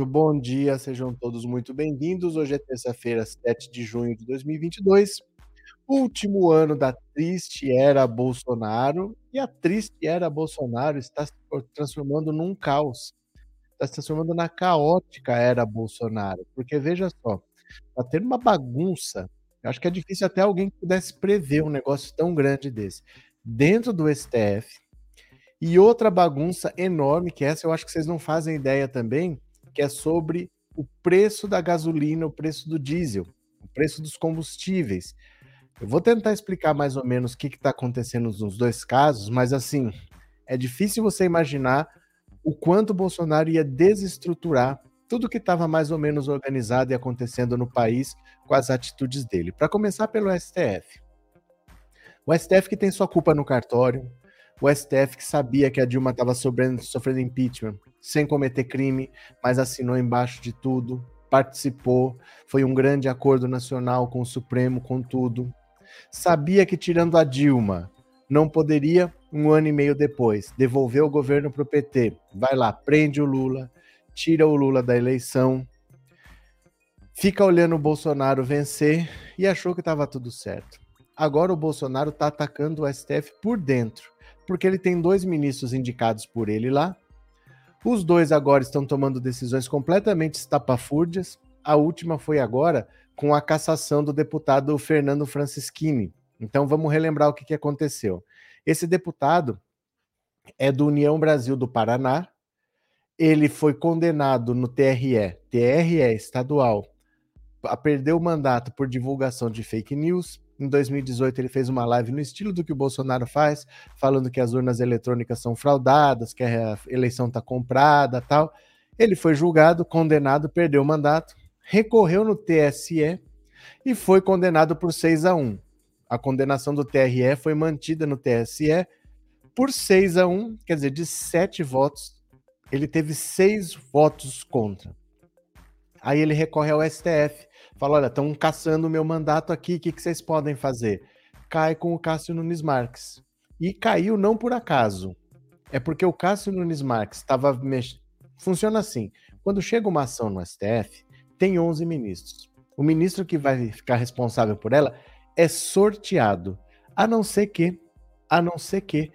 Muito bom dia, sejam todos muito bem-vindos. Hoje é terça-feira, 7 de junho de 2022, último ano da triste era Bolsonaro, e a triste era Bolsonaro está se transformando num caos, está se transformando na caótica era Bolsonaro, porque veja só, está tendo uma bagunça, eu acho que é difícil até alguém que pudesse prever um negócio tão grande desse, dentro do STF, e outra bagunça enorme, que essa eu acho que vocês não fazem ideia também, que é sobre o preço da gasolina, o preço do diesel, o preço dos combustíveis. Eu vou tentar explicar mais ou menos o que está acontecendo nos dois casos, mas assim, é difícil você imaginar o quanto o Bolsonaro ia desestruturar tudo que estava mais ou menos organizado e acontecendo no país com as atitudes dele. Para começar pelo STF. O STF que tem sua culpa no cartório, o STF que sabia que a Dilma estava sofrendo, impeachment sem cometer crime, mas assinou embaixo de tudo, participou, foi um grande acordo nacional com o Supremo, com tudo. Sabia que tirando a Dilma não poderia, um ano e meio depois, devolver o governo para o PT. Vai lá, prende o Lula, tira o Lula da eleição, fica olhando o Bolsonaro vencer e achou que estava tudo certo. Agora o Bolsonaro está atacando o STF por dentro porque ele tem dois ministros indicados por ele lá. Os dois agora estão tomando decisões completamente estapafúrdias. A última foi agora com a cassação do deputado Fernando Francischini. Então vamos relembrar o que, que aconteceu. Esse deputado é do União Brasil do Paraná. Ele foi condenado no TRE, TRE estadual, a perder o mandato por divulgação de fake news. Em 2018, ele fez uma live no estilo do que o Bolsonaro faz, falando que as urnas eletrônicas são fraudadas, que a eleição está comprada tal. Ele foi julgado, condenado, perdeu o mandato, recorreu no TSE e foi condenado por 6 a 1. A condenação do TRE foi mantida no TSE por 6 a 1, quer dizer, de 7 votos, ele teve 6 votos contra. Aí ele recorre ao STF Fala, olha, estão caçando o meu mandato aqui, o que, que vocês podem fazer? Cai com o Cássio Nunes Marques. E caiu não por acaso. É porque o Cássio Nunes Marques estava. Mex... Funciona assim: quando chega uma ação no STF, tem 11 ministros. O ministro que vai ficar responsável por ela é sorteado. A não ser que, a não ser que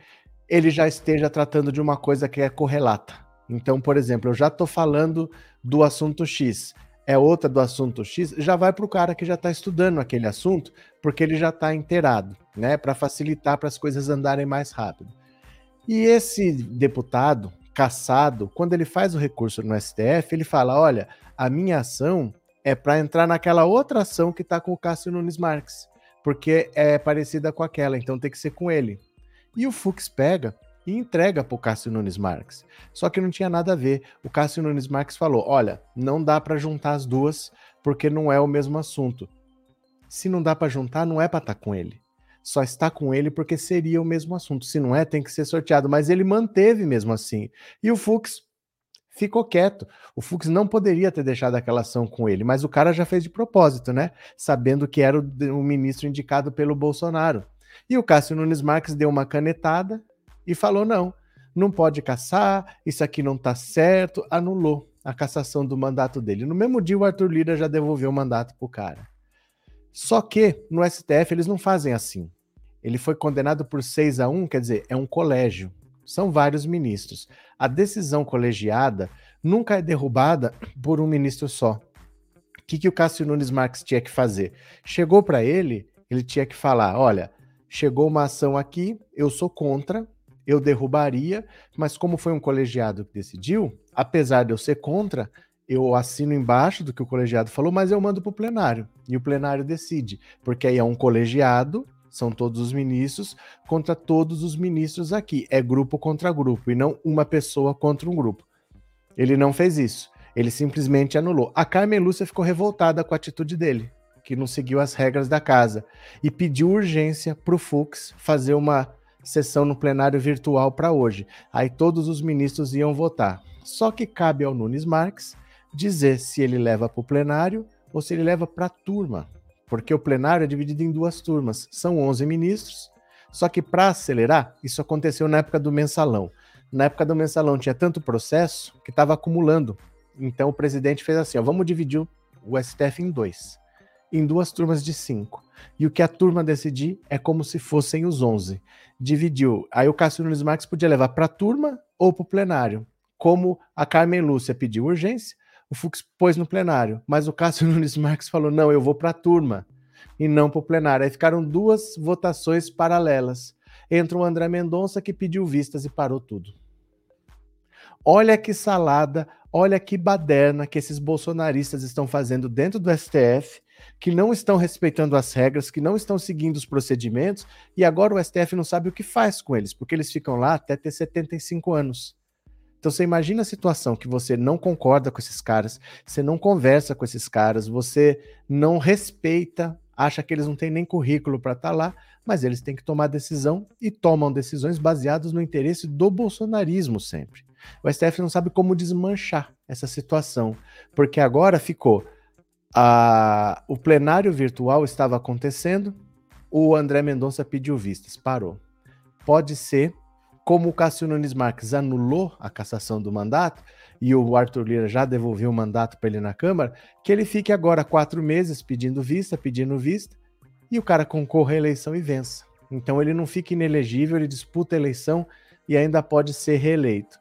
ele já esteja tratando de uma coisa que é correlata. Então, por exemplo, eu já estou falando do assunto X é outra do assunto X, já vai para o cara que já está estudando aquele assunto, porque ele já está inteirado, né? Para facilitar para as coisas andarem mais rápido. E esse deputado caçado, quando ele faz o recurso no STF, ele fala: olha, a minha ação é para entrar naquela outra ação que está com o Cássio Nunes Marques, porque é parecida com aquela, então tem que ser com ele. E o Fux pega e entrega para o Cássio Nunes Marques. Só que não tinha nada a ver. O Cássio Nunes Marques falou: olha, não dá para juntar as duas porque não é o mesmo assunto. Se não dá para juntar, não é para estar tá com ele. Só está com ele porque seria o mesmo assunto. Se não é, tem que ser sorteado. Mas ele manteve mesmo assim. E o Fux ficou quieto. O Fux não poderia ter deixado aquela ação com ele, mas o cara já fez de propósito, né? Sabendo que era o, o ministro indicado pelo Bolsonaro. E o Cássio Nunes Marques deu uma canetada e falou: não, não pode caçar, isso aqui não está certo, anulou a cassação do mandato dele. No mesmo dia, o Arthur Lira já devolveu o mandato para o cara. Só que no STF eles não fazem assim. Ele foi condenado por 6 a 1, quer dizer, é um colégio. São vários ministros. A decisão colegiada nunca é derrubada por um ministro só. O que, que o Cássio Nunes Marques tinha que fazer? Chegou para ele, ele tinha que falar: olha, chegou uma ação aqui, eu sou contra, eu derrubaria, mas como foi um colegiado que decidiu, apesar de eu ser contra, eu assino embaixo do que o colegiado falou, mas eu mando para o plenário. E o plenário decide, porque aí é um colegiado, são todos os ministros, contra todos os ministros aqui. É grupo contra grupo, e não uma pessoa contra um grupo. Ele não fez isso. Ele simplesmente anulou. A Carmen Lúcia ficou revoltada com a atitude dele, que não seguiu as regras da casa, e pediu urgência para o Fux fazer uma sessão no plenário virtual para hoje. Aí todos os ministros iam votar. Só que cabe ao Nunes Marques dizer se ele leva para o plenário ou se ele leva para a turma, porque o plenário é dividido em duas turmas. São 11 ministros, só que para acelerar, isso aconteceu na época do mensalão. Na época do mensalão tinha tanto processo que estava acumulando. Então o presidente fez assim: ó, vamos dividir o STF em dois, em duas turmas de cinco. E o que a turma decidir é como se fossem os 11. Dividiu. Aí o Cássio Nunes Marques podia levar para a turma ou para o plenário. Como a Carmen Lúcia pediu urgência, o Fux pôs no plenário. Mas o Cássio Nunes Marques falou: não, eu vou para a turma e não para o plenário. Aí ficaram duas votações paralelas. Entra o André Mendonça que pediu vistas e parou tudo. Olha que salada, olha que baderna que esses bolsonaristas estão fazendo dentro do STF, que não estão respeitando as regras, que não estão seguindo os procedimentos, e agora o STF não sabe o que faz com eles, porque eles ficam lá até ter 75 anos. Então você imagina a situação que você não concorda com esses caras, você não conversa com esses caras, você não respeita, acha que eles não têm nem currículo para estar tá lá, mas eles têm que tomar decisão e tomam decisões baseadas no interesse do bolsonarismo sempre. O STF não sabe como desmanchar essa situação, porque agora ficou a, o plenário virtual estava acontecendo, o André Mendonça pediu vistas, parou. Pode ser, como o Cássio Nunes Marques anulou a cassação do mandato, e o Arthur Lira já devolveu o mandato para ele na Câmara, que ele fique agora quatro meses pedindo vista, pedindo vista, e o cara concorra à eleição e vença. Então ele não fica inelegível, ele disputa a eleição e ainda pode ser reeleito.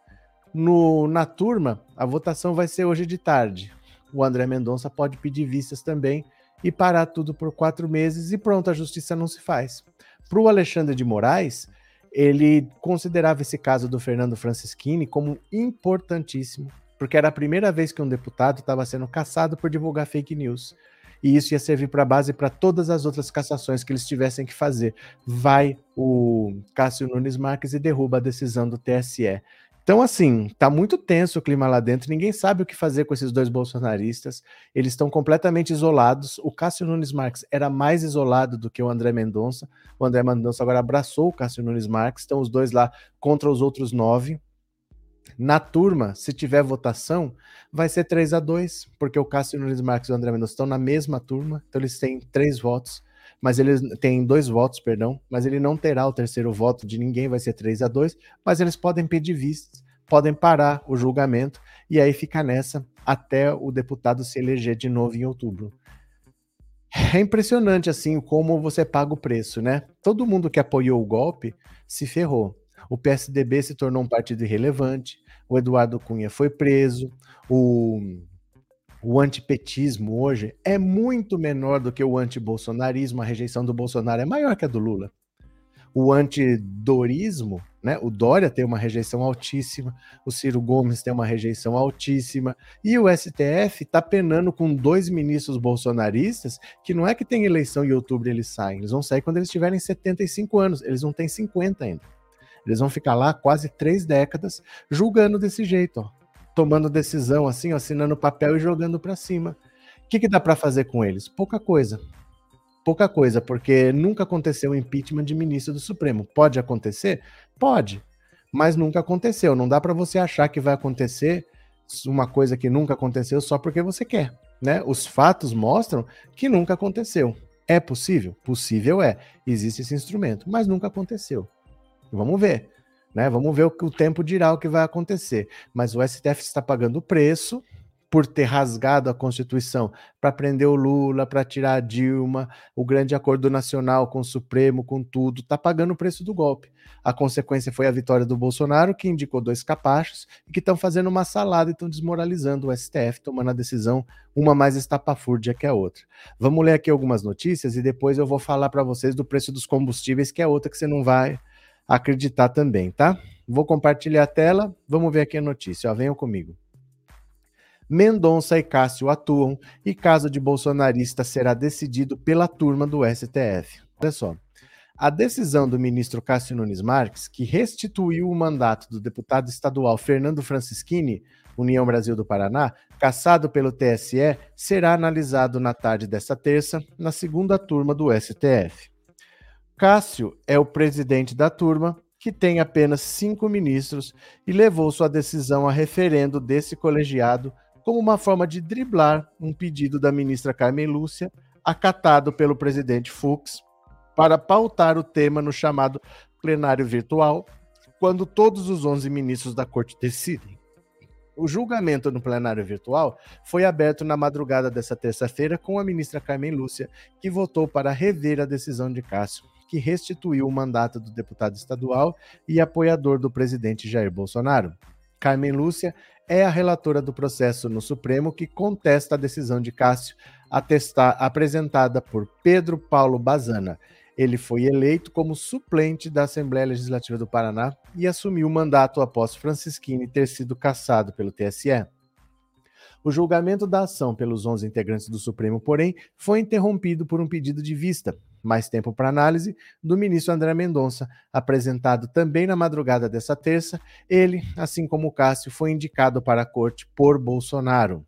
No, na turma, a votação vai ser hoje de tarde. O André Mendonça pode pedir vistas também e parar tudo por quatro meses e pronto, a justiça não se faz. Para o Alexandre de Moraes, ele considerava esse caso do Fernando Francischini como importantíssimo, porque era a primeira vez que um deputado estava sendo caçado por divulgar fake news. E isso ia servir para base para todas as outras cassações que eles tivessem que fazer. Vai o Cássio Nunes Marques e derruba a decisão do TSE. Então, assim, tá muito tenso o clima lá dentro, ninguém sabe o que fazer com esses dois bolsonaristas, eles estão completamente isolados. O Cássio Nunes Marques era mais isolado do que o André Mendonça. O André Mendonça agora abraçou o Cássio Nunes Marques, estão os dois lá contra os outros nove. Na turma, se tiver votação, vai ser 3 a 2 porque o Cássio Nunes Marques e o André Mendonça estão na mesma turma, então eles têm três votos mas eles têm dois votos, perdão, mas ele não terá o terceiro voto de ninguém, vai ser 3 a 2 mas eles podem pedir vistas, podem parar o julgamento e aí fica nessa até o deputado se eleger de novo em outubro. É impressionante assim como você paga o preço, né? Todo mundo que apoiou o golpe se ferrou. O PSDB se tornou um partido irrelevante, o Eduardo Cunha foi preso, o o antipetismo hoje é muito menor do que o antibolsonarismo, a rejeição do Bolsonaro é maior que a do Lula. O antidorismo, né? O Dória tem uma rejeição altíssima, o Ciro Gomes tem uma rejeição altíssima, e o STF está penando com dois ministros bolsonaristas que não é que tem eleição em outubro eles saem, eles vão sair quando eles tiverem 75 anos, eles não têm 50 ainda. Eles vão ficar lá quase três décadas julgando desse jeito, ó tomando decisão assim, assinando papel e jogando para cima. O que, que dá para fazer com eles? Pouca coisa. Pouca coisa, porque nunca aconteceu o impeachment de ministro do Supremo. Pode acontecer? Pode, mas nunca aconteceu. Não dá para você achar que vai acontecer uma coisa que nunca aconteceu só porque você quer, né? Os fatos mostram que nunca aconteceu. É possível? Possível é. Existe esse instrumento, mas nunca aconteceu. Vamos ver. Né? Vamos ver o que o tempo dirá o que vai acontecer. Mas o STF está pagando o preço por ter rasgado a Constituição para prender o Lula, para tirar a Dilma, o grande acordo nacional com o Supremo, com tudo, está pagando o preço do golpe. A consequência foi a vitória do Bolsonaro, que indicou dois capachos e que estão fazendo uma salada e estão desmoralizando o STF, tomando a decisão, uma mais estapafúrdia que a outra. Vamos ler aqui algumas notícias e depois eu vou falar para vocês do preço dos combustíveis, que é outra que você não vai acreditar também, tá? Vou compartilhar a tela, vamos ver aqui a notícia, ó, venham comigo. Mendonça e Cássio atuam e caso de bolsonarista será decidido pela turma do STF. Olha só. A decisão do ministro Cássio Nunes Marques, que restituiu o mandato do deputado estadual Fernando Francischini, União Brasil do Paraná, cassado pelo TSE, será analisado na tarde desta terça, na segunda turma do STF. Cássio é o presidente da turma, que tem apenas cinco ministros, e levou sua decisão a referendo desse colegiado como uma forma de driblar um pedido da ministra Carmen Lúcia, acatado pelo presidente Fux, para pautar o tema no chamado plenário virtual, quando todos os 11 ministros da corte decidem. O julgamento no plenário virtual foi aberto na madrugada dessa terça-feira com a ministra Carmen Lúcia, que votou para rever a decisão de Cássio, que restituiu o mandato do deputado estadual e apoiador do presidente Jair Bolsonaro. Carmen Lúcia é a relatora do processo no Supremo que contesta a decisão de Cássio atestar, apresentada por Pedro Paulo Bazana. Ele foi eleito como suplente da Assembleia Legislativa do Paraná e assumiu o mandato após Francisquini ter sido cassado pelo TSE. O julgamento da ação pelos 11 integrantes do Supremo, porém, foi interrompido por um pedido de vista, mais tempo para análise, do ministro André Mendonça, apresentado também na madrugada dessa terça. Ele, assim como Cássio, foi indicado para a corte por Bolsonaro.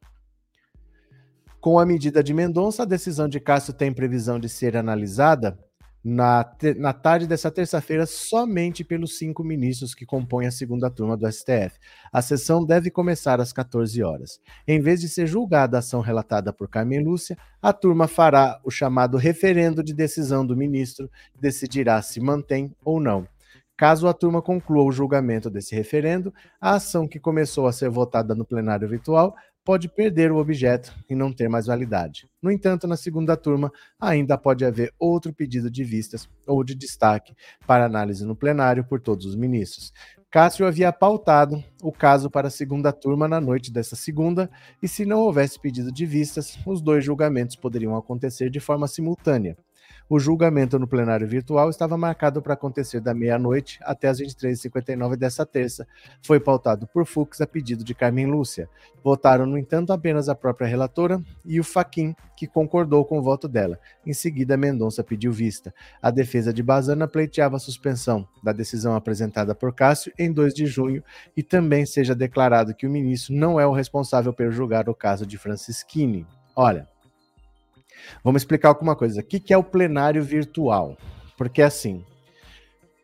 Com a medida de Mendonça, a decisão de Cássio tem previsão de ser analisada na, na tarde dessa terça-feira somente pelos cinco ministros que compõem a segunda turma do STF. A sessão deve começar às 14 horas. Em vez de ser julgada a ação relatada por Carmen Lúcia, a turma fará o chamado referendo de decisão do ministro, decidirá se mantém ou não. Caso a turma conclua o julgamento desse referendo, a ação que começou a ser votada no plenário virtual pode perder o objeto e não ter mais validade. No entanto, na segunda turma, ainda pode haver outro pedido de vistas ou de destaque para análise no plenário por todos os ministros. Cássio havia pautado o caso para a segunda turma na noite dessa segunda, e se não houvesse pedido de vistas, os dois julgamentos poderiam acontecer de forma simultânea. O julgamento no plenário virtual estava marcado para acontecer da meia-noite até as 23h59 dessa terça. Foi pautado por Fux a pedido de Carmen Lúcia. Votaram, no entanto, apenas a própria relatora e o Faquin, que concordou com o voto dela. Em seguida, Mendonça pediu vista. A defesa de Bazana pleiteava a suspensão da decisão apresentada por Cássio em 2 de junho e também seja declarado que o ministro não é o responsável por julgar o caso de Francisquini. Olha, Vamos explicar alguma coisa. O que é o plenário virtual? Porque assim,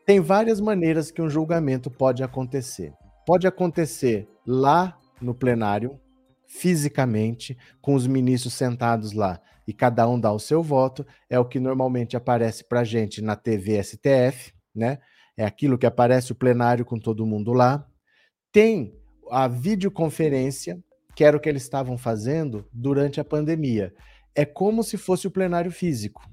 tem várias maneiras que um julgamento pode acontecer. Pode acontecer lá no plenário, fisicamente, com os ministros sentados lá e cada um dá o seu voto. É o que normalmente aparece para gente na TV STF, né? É aquilo que aparece o plenário com todo mundo lá. Tem a videoconferência, que era o que eles estavam fazendo durante a pandemia é como se fosse o plenário físico,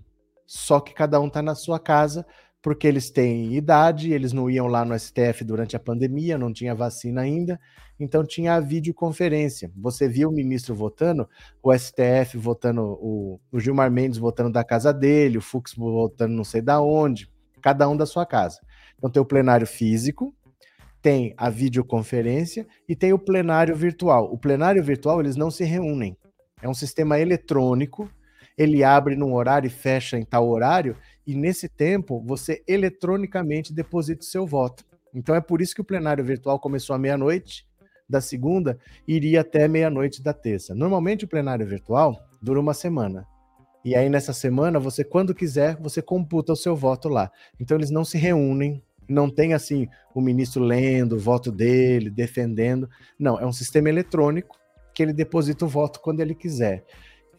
só que cada um está na sua casa, porque eles têm idade, eles não iam lá no STF durante a pandemia, não tinha vacina ainda, então tinha a videoconferência. Você viu o ministro votando, o STF votando, o, o Gilmar Mendes votando da casa dele, o Fux votando não sei da onde, cada um da sua casa. Então tem o plenário físico, tem a videoconferência e tem o plenário virtual. O plenário virtual eles não se reúnem. É um sistema eletrônico, ele abre num horário e fecha em tal horário, e nesse tempo você eletronicamente deposita o seu voto. Então é por isso que o plenário virtual começou à meia-noite da segunda e iria até meia-noite da terça. Normalmente o plenário virtual dura uma semana. E aí nessa semana, você quando quiser, você computa o seu voto lá. Então eles não se reúnem, não tem assim o ministro lendo o voto dele, defendendo. Não, é um sistema eletrônico que ele deposita o voto quando ele quiser.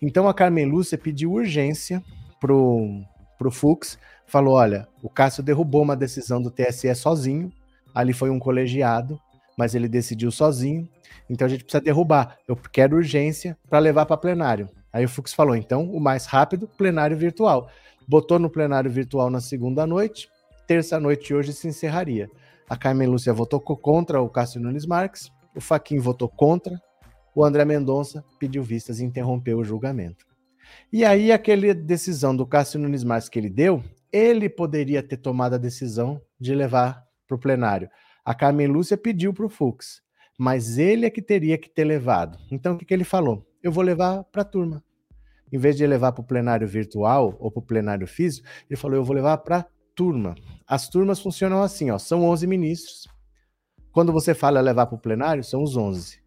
Então a Carmen Lúcia pediu urgência pro, pro Fux, falou: olha, o Cássio derrubou uma decisão do TSE sozinho, ali foi um colegiado, mas ele decidiu sozinho, então a gente precisa derrubar. Eu quero urgência para levar para plenário. Aí o Fux falou: então, o mais rápido, plenário virtual. Botou no plenário virtual na segunda noite, terça noite hoje se encerraria. A Carmen Lúcia votou contra o Cássio Nunes Marques, o Faquin votou contra, o André Mendonça pediu vistas e interrompeu o julgamento. E aí, aquela decisão do Cássio Nunes Marques que ele deu, ele poderia ter tomado a decisão de levar para o plenário. A Carmen Lúcia pediu para o Fux, mas ele é que teria que ter levado. Então, o que, que ele falou? Eu vou levar para a turma. Em vez de levar para o plenário virtual ou para o plenário físico, ele falou: eu vou levar para a turma. As turmas funcionam assim: ó, são 11 ministros. Quando você fala levar para o plenário, são os 11.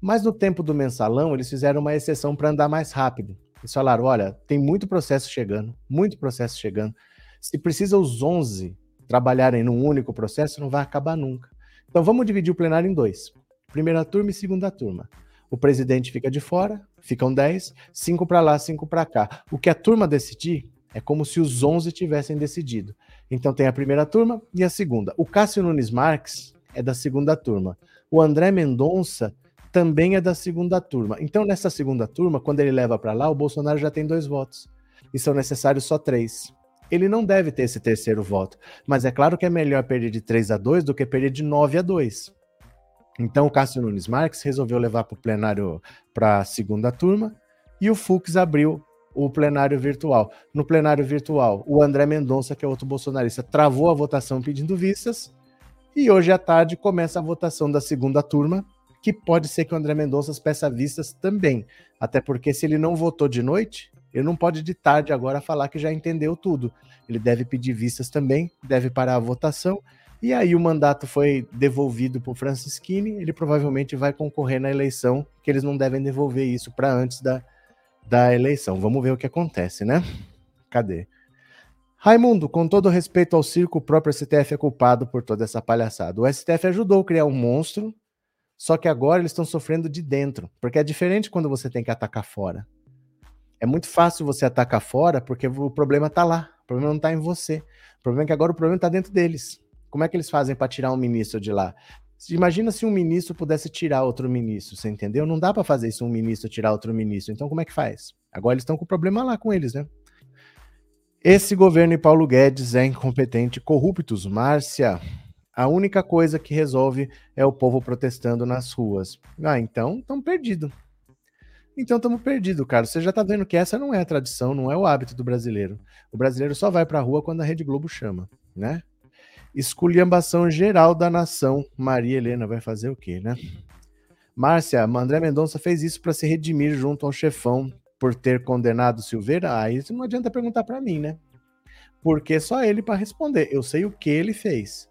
Mas no tempo do mensalão, eles fizeram uma exceção para andar mais rápido. Eles falaram: olha, tem muito processo chegando, muito processo chegando. Se precisa os 11 trabalharem num único processo, não vai acabar nunca. Então vamos dividir o plenário em dois: primeira turma e segunda turma. O presidente fica de fora, ficam 10, 5 para lá, 5 para cá. O que a turma decidir é como se os 11 tivessem decidido. Então tem a primeira turma e a segunda. O Cássio Nunes Marques é da segunda turma. O André Mendonça também é da segunda turma. Então, nessa segunda turma, quando ele leva para lá, o Bolsonaro já tem dois votos. E são necessários só três. Ele não deve ter esse terceiro voto. Mas é claro que é melhor perder de 3 a 2 do que perder de 9 a 2. Então, o Cássio Nunes Marques resolveu levar para o plenário para a segunda turma e o Fux abriu o plenário virtual. No plenário virtual, o André Mendonça, que é outro bolsonarista, travou a votação pedindo vistas. E hoje à tarde começa a votação da segunda turma, que pode ser que o André Mendonça peça vistas também. Até porque se ele não votou de noite, ele não pode de tarde agora falar que já entendeu tudo. Ele deve pedir vistas também, deve parar a votação. E aí o mandato foi devolvido para o Francisquini, ele provavelmente vai concorrer na eleição, que eles não devem devolver isso para antes da, da eleição. Vamos ver o que acontece, né? Cadê? Raimundo, com todo respeito ao circo, o próprio STF é culpado por toda essa palhaçada. O STF ajudou a criar um monstro, só que agora eles estão sofrendo de dentro, porque é diferente quando você tem que atacar fora. É muito fácil você atacar fora porque o problema está lá, o problema não está em você. O problema é que agora o problema está dentro deles. Como é que eles fazem para tirar um ministro de lá? Imagina se um ministro pudesse tirar outro ministro, você entendeu? Não dá para fazer isso um ministro tirar outro ministro. Então como é que faz? Agora eles estão com o problema lá com eles, né? Esse governo e Paulo Guedes é incompetente, corruptos, Márcia. A única coisa que resolve é o povo protestando nas ruas. Ah, então estamos perdidos. Então estamos perdidos, cara. Você já está vendo que essa não é a tradição, não é o hábito do brasileiro. O brasileiro só vai para a rua quando a Rede Globo chama, né? Esculhambação geral da nação. Maria Helena vai fazer o quê, né? Márcia, André Mendonça fez isso para se redimir junto ao chefão por ter condenado Silveira. Ah, isso não adianta perguntar para mim, né? Porque só ele para responder. Eu sei o que ele fez.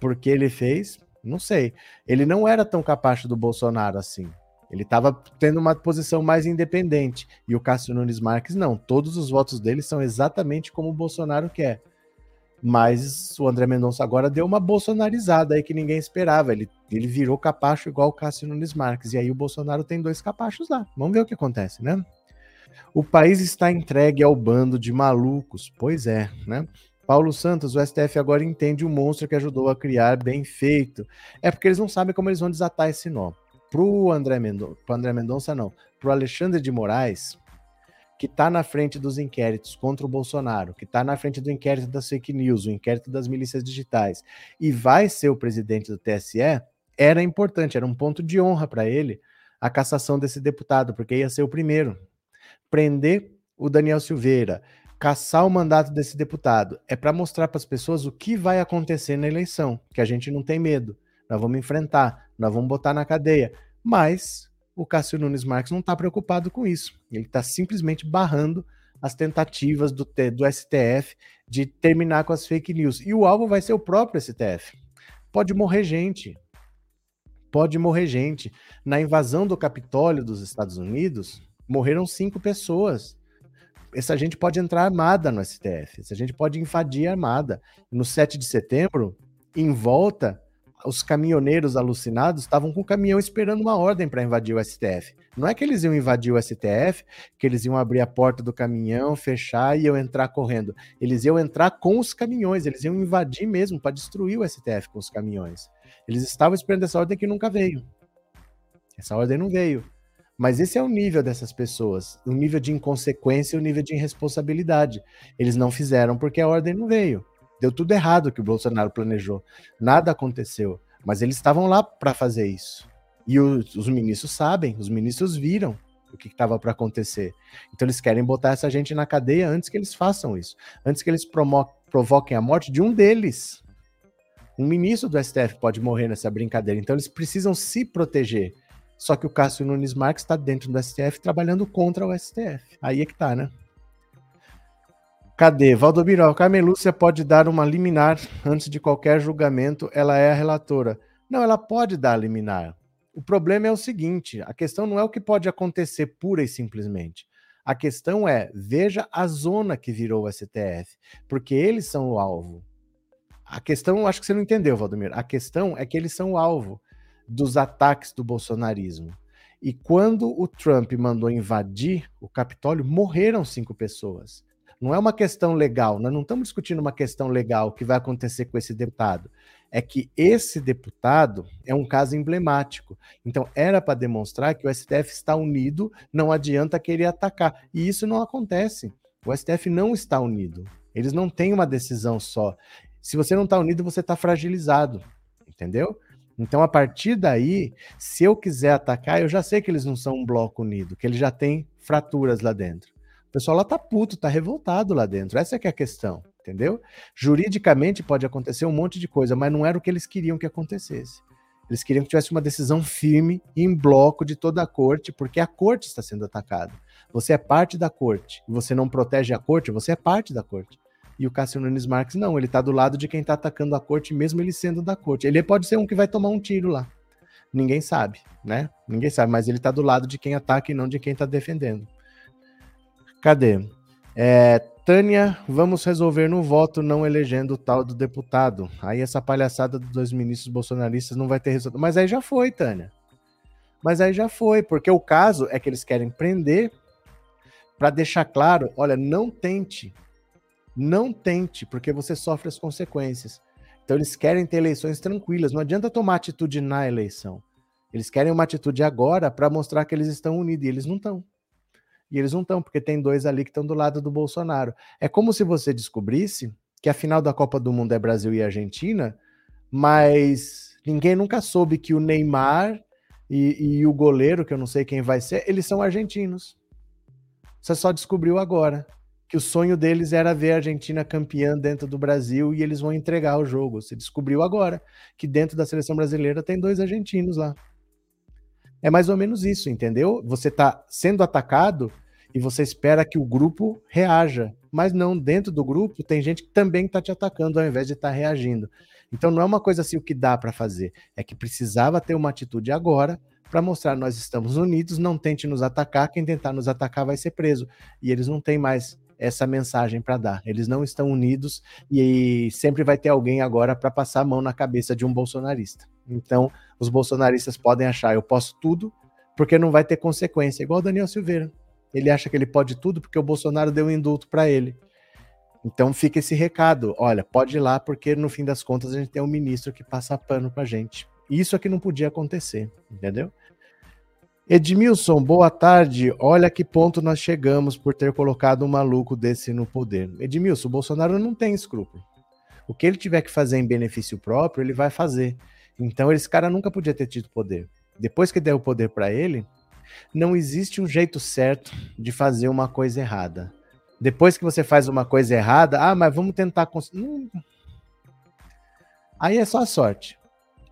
Porque ele fez, não sei. Ele não era tão capaz do Bolsonaro assim. Ele estava tendo uma posição mais independente. E o Cássio Nunes Marques, não. Todos os votos dele são exatamente como o Bolsonaro quer. Mas o André Mendonça agora deu uma bolsonarizada aí que ninguém esperava. Ele, ele virou capacho igual o Cássio Nunes Marques. E aí o Bolsonaro tem dois capachos lá. Vamos ver o que acontece, né? O país está entregue ao bando de malucos. Pois é, né? Paulo Santos, o STF agora entende o monstro que ajudou a criar bem feito. É porque eles não sabem como eles vão desatar esse nó. Pro André André Mendonça não, pro Alexandre de Moraes, que está na frente dos inquéritos contra o Bolsonaro, que está na frente do inquérito das fake news, o inquérito das milícias digitais, e vai ser o presidente do TSE, era importante, era um ponto de honra para ele a cassação desse deputado, porque ia ser o primeiro. Prender o Daniel Silveira, caçar o mandato desse deputado, é para mostrar para as pessoas o que vai acontecer na eleição, que a gente não tem medo, nós vamos enfrentar, nós vamos botar na cadeia. Mas o Cássio Nunes Marques não está preocupado com isso. Ele está simplesmente barrando as tentativas do, do STF de terminar com as fake news. E o alvo vai ser o próprio STF. Pode morrer gente. Pode morrer gente. Na invasão do Capitólio dos Estados Unidos, morreram cinco pessoas. Essa gente pode entrar armada no STF. Essa gente pode invadir armada. No 7 de setembro, em volta, os caminhoneiros alucinados estavam com o caminhão esperando uma ordem para invadir o STF. Não é que eles iam invadir o STF, que eles iam abrir a porta do caminhão, fechar e iam entrar correndo. Eles iam entrar com os caminhões, eles iam invadir mesmo para destruir o STF com os caminhões. Eles estavam esperando essa ordem que nunca veio. Essa ordem não veio. Mas esse é o nível dessas pessoas, o nível de inconsequência e o nível de irresponsabilidade. Eles não fizeram porque a ordem não veio. Deu tudo errado que o Bolsonaro planejou. Nada aconteceu. Mas eles estavam lá para fazer isso. E os, os, ministros sabem, os ministros viram o que estava para acontecer. Então eles querem botar essa gente na cadeia antes que eles façam isso. Antes que eles provoquem a morte de um deles. Um ministro do STF pode morrer nessa brincadeira. Então eles precisam se proteger. Só que o Cássio Nunes Marques está dentro do STF trabalhando contra o STF. Aí é que tá, né? Cadê? Valdomiro, a Carmen Lúcia pode dar uma liminar antes de qualquer julgamento, ela é a relatora. Não, ela pode dar liminar. O problema é o seguinte: a questão não é o que pode acontecer pura e simplesmente. A questão é, veja a zona que virou o STF, porque eles são o alvo. A questão, acho que você não entendeu, Valdomiro. A questão é que eles são o alvo dos ataques do bolsonarismo. E quando o Trump mandou invadir o Capitólio, morreram cinco pessoas. Não é uma questão legal, nós não estamos discutindo uma questão legal que vai acontecer com esse deputado. É que esse deputado é um caso emblemático. Então, era para demonstrar que o STF está unido, não adianta querer atacar. E isso não acontece. O STF não está unido. Eles não têm uma decisão só. Se você não está unido, você está fragilizado. Entendeu? Então, a partir daí, se eu quiser atacar, eu já sei que eles não são um bloco unido, que eles já têm fraturas lá dentro. O pessoal lá tá puto, tá revoltado lá dentro. Essa é que é a questão, entendeu? Juridicamente pode acontecer um monte de coisa, mas não era o que eles queriam que acontecesse. Eles queriam que tivesse uma decisão firme em bloco de toda a corte, porque a corte está sendo atacada. Você é parte da corte. Você não protege a corte, você é parte da corte. E o Cássio Nunes Marques não, ele tá do lado de quem tá atacando a corte, mesmo ele sendo da corte. Ele pode ser um que vai tomar um tiro lá. Ninguém sabe, né? Ninguém sabe, mas ele tá do lado de quem ataca e não de quem tá defendendo. Cadê? É, Tânia, vamos resolver no voto não elegendo o tal do deputado. Aí essa palhaçada dos dois ministros bolsonaristas não vai ter resultado. Mas aí já foi, Tânia. Mas aí já foi, porque o caso é que eles querem prender para deixar claro, olha, não tente não tente, porque você sofre as consequências. Então eles querem ter eleições tranquilas. Não adianta tomar atitude na eleição. Eles querem uma atitude agora para mostrar que eles estão unidos. E eles não estão. E eles não estão, porque tem dois ali que estão do lado do Bolsonaro. É como se você descobrisse que a final da Copa do Mundo é Brasil e Argentina, mas ninguém nunca soube que o Neymar e, e o goleiro, que eu não sei quem vai ser, eles são argentinos. Você só descobriu agora que o sonho deles era ver a Argentina campeã dentro do Brasil e eles vão entregar o jogo. Você descobriu agora que dentro da seleção brasileira tem dois argentinos lá. É mais ou menos isso, entendeu? Você está sendo atacado e você espera que o grupo reaja, mas não, dentro do grupo tem gente que também está te atacando ao invés de estar tá reagindo. Então não é uma coisa assim o que dá para fazer, é que precisava ter uma atitude agora para mostrar nós estamos unidos, não tente nos atacar, quem tentar nos atacar vai ser preso. E eles não têm mais essa mensagem para dar. Eles não estão unidos e sempre vai ter alguém agora para passar a mão na cabeça de um bolsonarista. Então, os bolsonaristas podem achar eu posso tudo, porque não vai ter consequência, igual o Daniel Silveira. Ele acha que ele pode tudo porque o Bolsonaro deu um indulto para ele. Então fica esse recado, olha, pode ir lá porque no fim das contas a gente tem um ministro que passa pano pra gente. Isso é que não podia acontecer, entendeu? Edmilson, boa tarde. Olha que ponto nós chegamos por ter colocado um maluco desse no poder. Edmilson, o Bolsonaro não tem escrúpulo. O que ele tiver que fazer em benefício próprio, ele vai fazer. Então, esse cara nunca podia ter tido poder. Depois que deu o poder para ele, não existe um jeito certo de fazer uma coisa errada. Depois que você faz uma coisa errada, ah, mas vamos tentar. Cons... Hum. Aí é só sorte.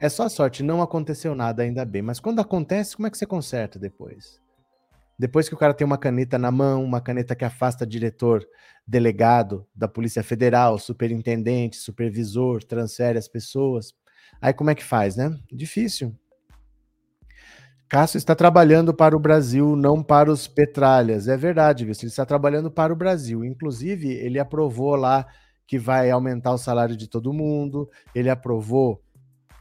É só sorte, não aconteceu nada, ainda bem. Mas quando acontece, como é que você conserta depois? Depois que o cara tem uma caneta na mão, uma caneta que afasta diretor, delegado da Polícia Federal, superintendente, supervisor, transfere as pessoas. Aí como é que faz, né? Difícil. Cássio está trabalhando para o Brasil, não para os petralhas. É verdade, viu? Ele está trabalhando para o Brasil. Inclusive, ele aprovou lá que vai aumentar o salário de todo mundo, ele aprovou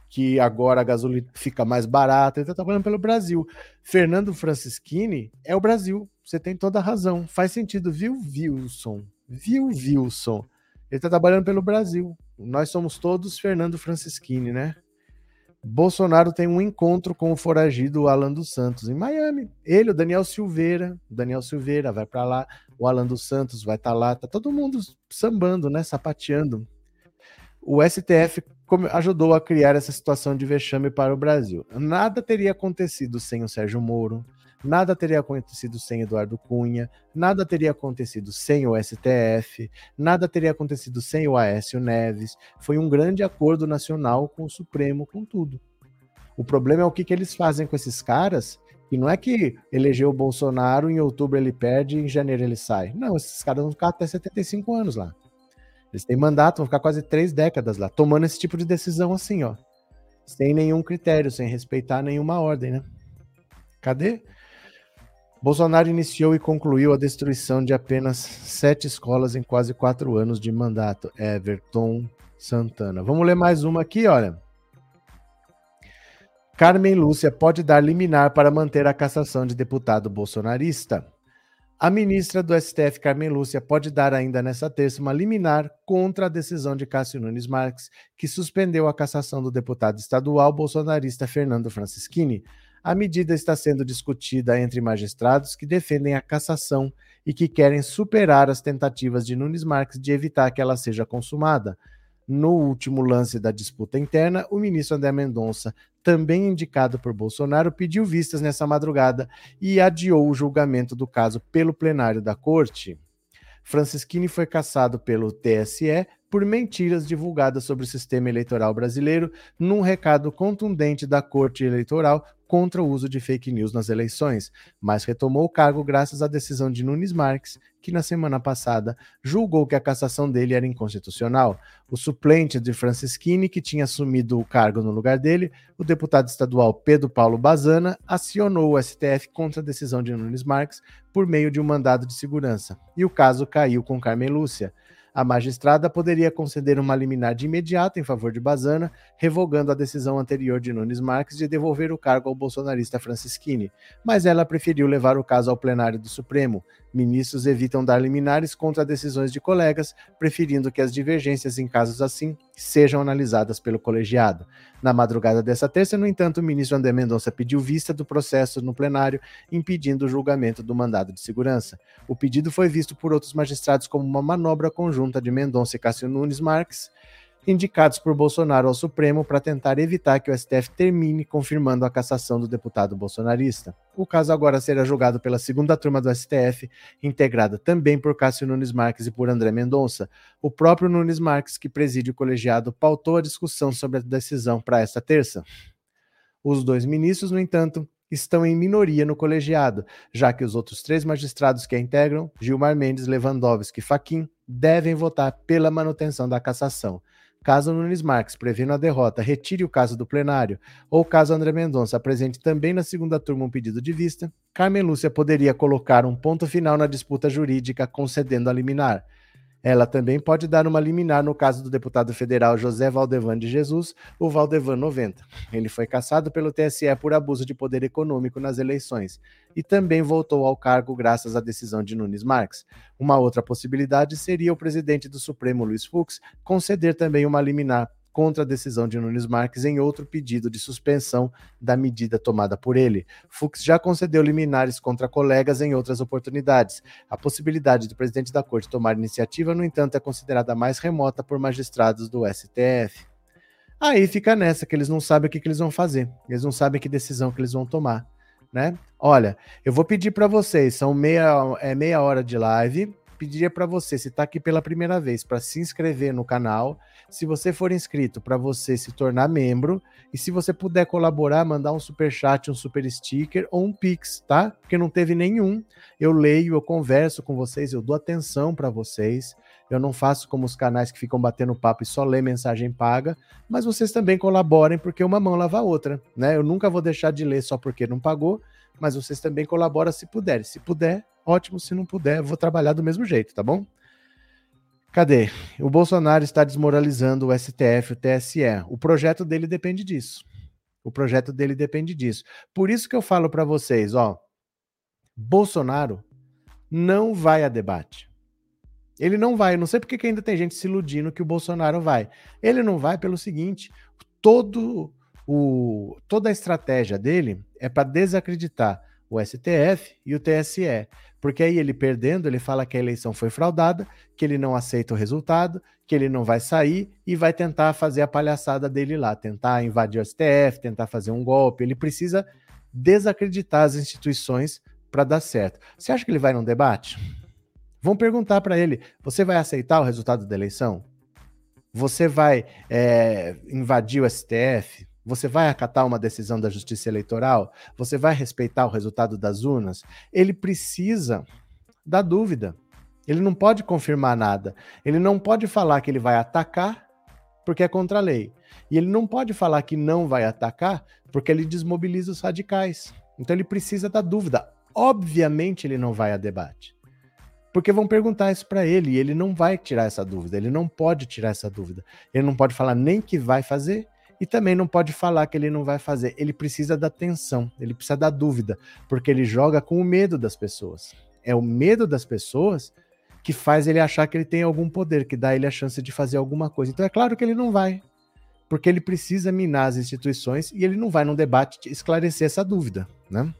que agora a gasolina fica mais barata, ele está trabalhando pelo Brasil. Fernando Francischini é o Brasil, você tem toda a razão. Faz sentido, viu, Wilson? Viu, Wilson? Ele está trabalhando pelo Brasil. Nós somos todos Fernando Francischini, né? Bolsonaro tem um encontro com o foragido Alan dos Santos em Miami. Ele, o Daniel Silveira, o Daniel Silveira vai para lá, o Alan dos Santos vai estar tá lá, tá todo mundo sambando, né, sapateando. O STF ajudou a criar essa situação de vexame para o Brasil. Nada teria acontecido sem o Sérgio Moro, nada teria acontecido sem Eduardo Cunha, nada teria acontecido sem o STF, nada teria acontecido sem o Aécio Neves. Foi um grande acordo nacional com o Supremo, com tudo. O problema é o que, que eles fazem com esses caras, e não é que elegeu o Bolsonaro, em outubro ele perde em janeiro ele sai. Não, esses caras vão ficar até 75 anos lá. Eles têm mandato, vão ficar quase três décadas lá, tomando esse tipo de decisão assim, ó. Sem nenhum critério, sem respeitar nenhuma ordem, né? Cadê? Bolsonaro iniciou e concluiu a destruição de apenas sete escolas em quase quatro anos de mandato. Everton Santana. Vamos ler mais uma aqui, olha. Carmen Lúcia pode dar liminar para manter a cassação de deputado bolsonarista. A ministra do STF, Carmen Lúcia, pode dar ainda nessa terça uma liminar contra a decisão de Cássio Nunes Marques, que suspendeu a cassação do deputado estadual bolsonarista Fernando Francischini. A medida está sendo discutida entre magistrados que defendem a cassação e que querem superar as tentativas de Nunes Marques de evitar que ela seja consumada. No último lance da disputa interna, o ministro André Mendonça, também indicado por Bolsonaro, pediu vistas nessa madrugada e adiou o julgamento do caso pelo plenário da corte. Francisquini foi cassado pelo TSE por mentiras divulgadas sobre o sistema eleitoral brasileiro num recado contundente da Corte Eleitoral contra o uso de fake news nas eleições, mas retomou o cargo graças à decisão de Nunes Marques, que na semana passada julgou que a cassação dele era inconstitucional. O suplente de Francisquini, que tinha assumido o cargo no lugar dele, o deputado estadual Pedro Paulo Bazana, acionou o STF contra a decisão de Nunes Marques por meio de um mandado de segurança, e o caso caiu com Carmen Lúcia. A magistrada poderia conceder uma liminar de imediato em favor de Bazana, revogando a decisão anterior de Nunes Marques de devolver o cargo ao bolsonarista Francisquini, mas ela preferiu levar o caso ao plenário do Supremo. Ministros evitam dar liminares contra decisões de colegas, preferindo que as divergências em casos assim sejam analisadas pelo colegiado. Na madrugada dessa terça, no entanto, o ministro André Mendonça pediu vista do processo no plenário, impedindo o julgamento do mandado de segurança. O pedido foi visto por outros magistrados como uma manobra conjunta de Mendonça e Cássio Nunes Marques, indicados por Bolsonaro ao Supremo para tentar evitar que o STF termine confirmando a cassação do deputado bolsonarista. O caso agora será julgado pela segunda turma do STF, integrada também por Cássio Nunes Marques e por André Mendonça. O próprio Nunes Marques, que preside o colegiado, pautou a discussão sobre a decisão para esta terça. Os dois ministros, no entanto, estão em minoria no colegiado, já que os outros três magistrados que a integram, Gilmar Mendes, Lewandowski e Faquim, devem votar pela manutenção da cassação. Caso Nunes Marques, prevendo a derrota, retire o caso do plenário, ou caso André Mendonça apresente também na segunda turma um pedido de vista, Carmen Lúcia poderia colocar um ponto final na disputa jurídica concedendo a liminar. Ela também pode dar uma liminar no caso do deputado federal José Valdevan de Jesus, o Valdevan 90. Ele foi cassado pelo TSE por abuso de poder econômico nas eleições e também voltou ao cargo graças à decisão de Nunes Marques. Uma outra possibilidade seria o presidente do Supremo, Luiz Fux, conceder também uma liminar contra a decisão de Nunes Marques em outro pedido de suspensão da medida tomada por ele. Fux já concedeu liminares contra colegas em outras oportunidades. A possibilidade do presidente da corte tomar iniciativa, no entanto, é considerada mais remota por magistrados do STF. Aí fica nessa, que eles não sabem o que, que eles vão fazer, eles não sabem que decisão que eles vão tomar. Né? Olha, eu vou pedir para vocês, são meia, é meia hora de live, pediria para você, se está aqui pela primeira vez, para se inscrever no canal. Se você for inscrito, para você se tornar membro. E se você puder colaborar, mandar um super chat, um super sticker ou um pix, tá? Porque não teve nenhum. Eu leio, eu converso com vocês, eu dou atenção para vocês. Eu não faço como os canais que ficam batendo papo e só lê mensagem paga, mas vocês também colaborem porque uma mão lava a outra, né? Eu nunca vou deixar de ler só porque não pagou, mas vocês também colaboram se puderem. Se puder, ótimo. Se não puder, vou trabalhar do mesmo jeito, tá bom? Cadê? O Bolsonaro está desmoralizando o STF, o TSE. O projeto dele depende disso. O projeto dele depende disso. Por isso que eu falo para vocês, ó, Bolsonaro não vai a debate. Ele não vai. não sei porque que ainda tem gente se iludindo que o Bolsonaro vai. Ele não vai pelo seguinte: todo o, toda a estratégia dele é para desacreditar o STF e o TSE. Porque aí ele perdendo, ele fala que a eleição foi fraudada, que ele não aceita o resultado, que ele não vai sair e vai tentar fazer a palhaçada dele lá, tentar invadir o STF, tentar fazer um golpe. Ele precisa desacreditar as instituições para dar certo. Você acha que ele vai num debate? Vão perguntar para ele: você vai aceitar o resultado da eleição? Você vai é, invadir o STF? Você vai acatar uma decisão da Justiça Eleitoral? Você vai respeitar o resultado das urnas? Ele precisa da dúvida. Ele não pode confirmar nada. Ele não pode falar que ele vai atacar porque é contra a lei. E ele não pode falar que não vai atacar porque ele desmobiliza os radicais. Então ele precisa da dúvida. Obviamente ele não vai a debate. Porque vão perguntar isso para ele e ele não vai tirar essa dúvida. Ele não pode tirar essa dúvida. Ele não pode falar nem que vai fazer e também não pode falar que ele não vai fazer. Ele precisa da tensão, ele precisa da dúvida, porque ele joga com o medo das pessoas. É o medo das pessoas que faz ele achar que ele tem algum poder, que dá ele a chance de fazer alguma coisa. Então é claro que ele não vai, porque ele precisa minar as instituições e ele não vai num debate esclarecer essa dúvida, né?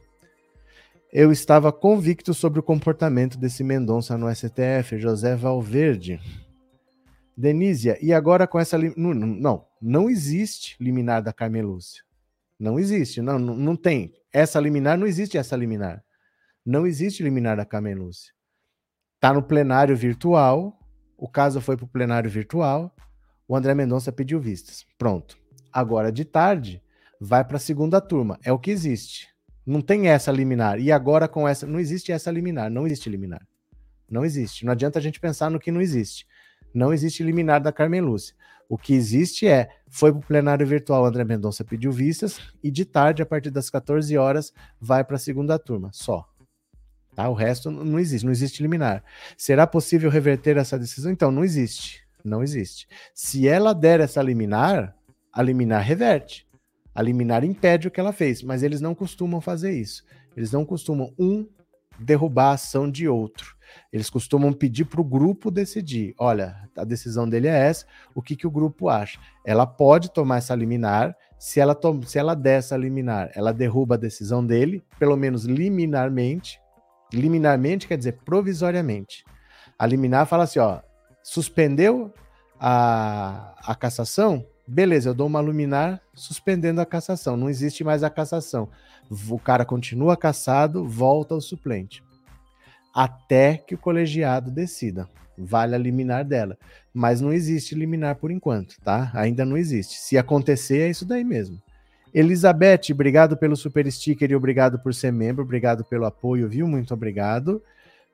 Eu estava convicto sobre o comportamento desse Mendonça no STF, José Valverde. Denísia, e agora com essa. Não, não, não existe liminar da Carmen Lúcia. Não existe, não, não, não tem. Essa liminar, não existe essa liminar. Não existe liminar da Carmen Lúcia. Está no plenário virtual, o caso foi para o plenário virtual, o André Mendonça pediu vistas. Pronto. Agora, de tarde, vai para a segunda turma. É o que existe. Não tem essa liminar. E agora com essa. Não existe essa liminar. Não existe liminar. Não existe. Não adianta a gente pensar no que não existe. Não existe liminar da Carmen Lúcia. O que existe é, foi para o plenário virtual, André Mendonça pediu vistas, e de tarde, a partir das 14 horas, vai para a segunda turma, só. Tá? O resto não existe, não existe liminar. Será possível reverter essa decisão? Então, não existe. Não existe. Se ela der essa liminar, a liminar reverte. A liminar impede o que ela fez, mas eles não costumam fazer isso. Eles não costumam, um, derrubar a ação de outro. Eles costumam pedir para o grupo decidir. Olha, a decisão dele é essa, o que, que o grupo acha? Ela pode tomar essa liminar, se ela, se ela der essa liminar, ela derruba a decisão dele, pelo menos liminarmente. Liminarmente quer dizer provisoriamente. A liminar fala assim: ó, suspendeu a, a cassação, beleza, eu dou uma liminar suspendendo a cassação. Não existe mais a cassação. O cara continua cassado, volta ao suplente até que o colegiado decida. Vale a liminar dela. Mas não existe liminar por enquanto, tá? Ainda não existe. Se acontecer, é isso daí mesmo. Elizabeth, obrigado pelo super sticker e obrigado por ser membro, obrigado pelo apoio, viu? Muito obrigado.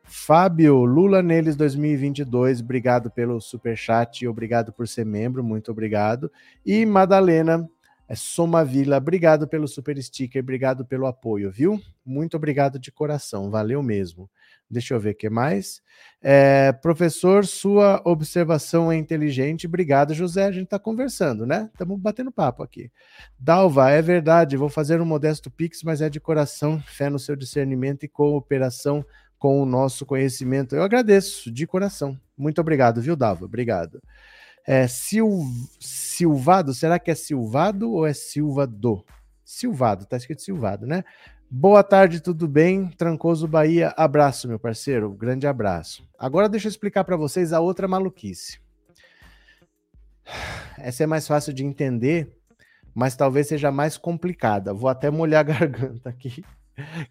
Fábio, Lula neles 2022, obrigado pelo super chat obrigado por ser membro, muito obrigado. E Madalena, é Soma Vila, obrigado pelo super sticker, obrigado pelo apoio, viu? Muito obrigado de coração, valeu mesmo. Deixa eu ver o que mais. É, professor, sua observação é inteligente. Obrigado, José. A gente está conversando, né? Estamos batendo papo aqui. Dalva, é verdade. Vou fazer um modesto pix, mas é de coração. Fé no seu discernimento e cooperação com o nosso conhecimento. Eu agradeço de coração. Muito obrigado, viu, Dalva? Obrigado. É, Sil... Silvado, será que é Silvado ou é Silvado? Silvado, tá escrito Silvado, né? Boa tarde, tudo bem? Trancoso Bahia, abraço, meu parceiro, grande abraço. Agora deixa eu explicar para vocês a outra maluquice. Essa é mais fácil de entender, mas talvez seja mais complicada. Vou até molhar a garganta aqui,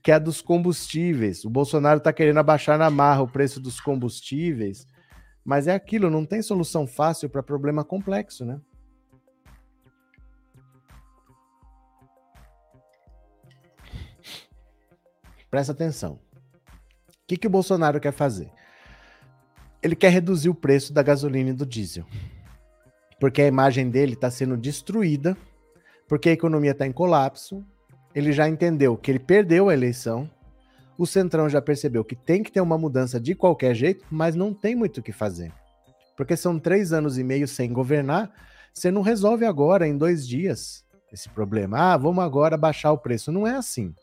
que é a dos combustíveis. O Bolsonaro está querendo abaixar na marra o preço dos combustíveis, mas é aquilo, não tem solução fácil para problema complexo, né? Presta atenção. O que, que o Bolsonaro quer fazer? Ele quer reduzir o preço da gasolina e do diesel. Porque a imagem dele está sendo destruída, porque a economia está em colapso. Ele já entendeu que ele perdeu a eleição. O Centrão já percebeu que tem que ter uma mudança de qualquer jeito, mas não tem muito o que fazer. Porque são três anos e meio sem governar, você não resolve agora, em dois dias, esse problema. Ah, vamos agora baixar o preço. Não é assim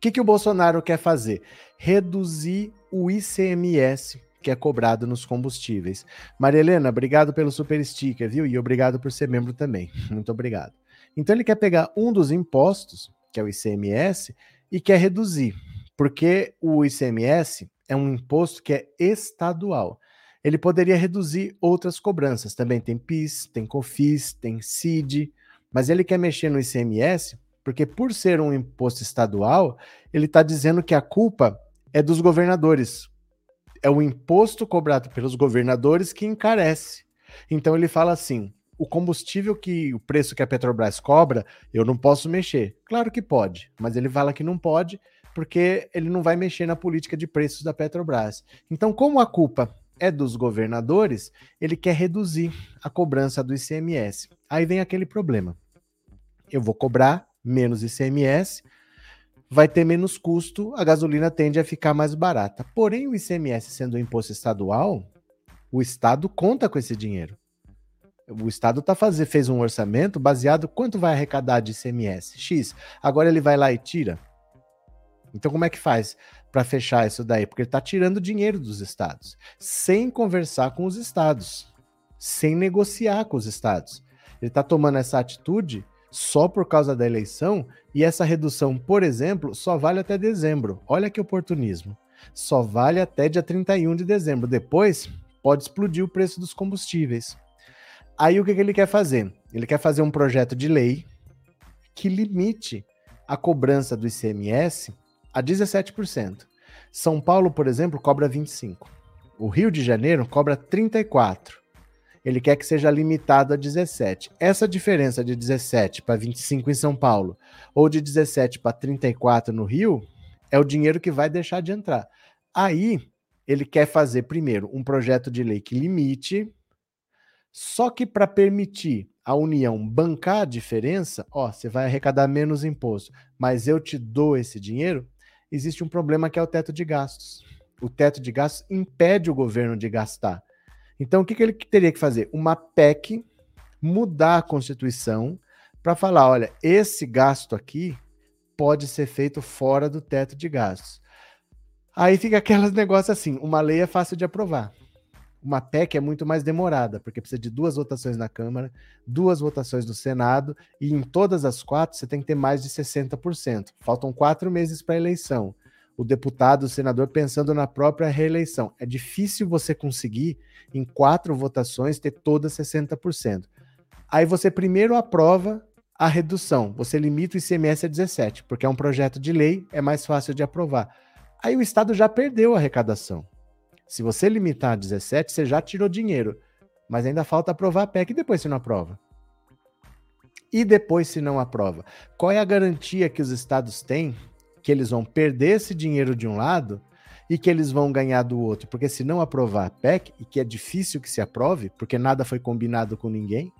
que, que o Bolsonaro quer fazer? Reduzir o ICMS que é cobrado nos combustíveis. Maria Helena, obrigado pelo super sticker, viu? E obrigado por ser membro também. Muito obrigado. Então ele quer pegar um dos impostos, que é o ICMS, e quer reduzir, porque o ICMS é um imposto que é estadual. Ele poderia reduzir outras cobranças. Também tem PIS, tem COFIS, tem CID, mas ele quer mexer no ICMS porque por ser um imposto estadual, ele está dizendo que a culpa é dos governadores. É o imposto cobrado pelos governadores que encarece. Então ele fala assim: o combustível que o preço que a Petrobras cobra, eu não posso mexer. Claro que pode, mas ele fala que não pode porque ele não vai mexer na política de preços da Petrobras. Então, como a culpa é dos governadores, ele quer reduzir a cobrança do ICMS. Aí vem aquele problema. Eu vou cobrar menos ICMS, vai ter menos custo, a gasolina tende a ficar mais barata. Porém, o ICMS sendo um imposto estadual, o Estado conta com esse dinheiro. O Estado tá fazer, fez um orçamento baseado quanto vai arrecadar de ICMS? X. Agora ele vai lá e tira. Então, como é que faz? para fechar isso daí, porque ele está tirando dinheiro dos estados, sem conversar com os estados, sem negociar com os estados. Ele está tomando essa atitude só por causa da eleição e essa redução, por exemplo, só vale até dezembro. Olha que oportunismo. Só vale até dia 31 de dezembro. Depois pode explodir o preço dos combustíveis. Aí o que, que ele quer fazer? Ele quer fazer um projeto de lei que limite a cobrança do ICMS a 17%. São Paulo, por exemplo, cobra 25%. O Rio de Janeiro cobra 34%. Ele quer que seja limitado a 17. Essa diferença de 17 para 25 em São Paulo ou de 17 para 34 no Rio é o dinheiro que vai deixar de entrar. Aí ele quer fazer primeiro um projeto de lei que limite, só que para permitir a União bancar a diferença, ó, você vai arrecadar menos imposto, mas eu te dou esse dinheiro, existe um problema que é o teto de gastos. O teto de gastos impede o governo de gastar. Então, o que, que ele teria que fazer? Uma PEC, mudar a Constituição para falar: olha, esse gasto aqui pode ser feito fora do teto de gastos. Aí fica aqueles negócios assim: uma lei é fácil de aprovar. Uma PEC é muito mais demorada, porque precisa de duas votações na Câmara, duas votações no Senado, e em todas as quatro você tem que ter mais de 60%. Faltam quatro meses para a eleição o deputado, o senador pensando na própria reeleição. É difícil você conseguir, em quatro votações, ter todas 60%. Aí você primeiro aprova a redução, você limita o ICMS a 17%, porque é um projeto de lei, é mais fácil de aprovar. Aí o Estado já perdeu a arrecadação. Se você limitar a 17%, você já tirou dinheiro, mas ainda falta aprovar a PEC e depois você não aprova. E depois se não aprova? Qual é a garantia que os estados têm que eles vão perder esse dinheiro de um lado e que eles vão ganhar do outro. Porque se não aprovar a PEC, e que é difícil que se aprove, porque nada foi combinado com ninguém,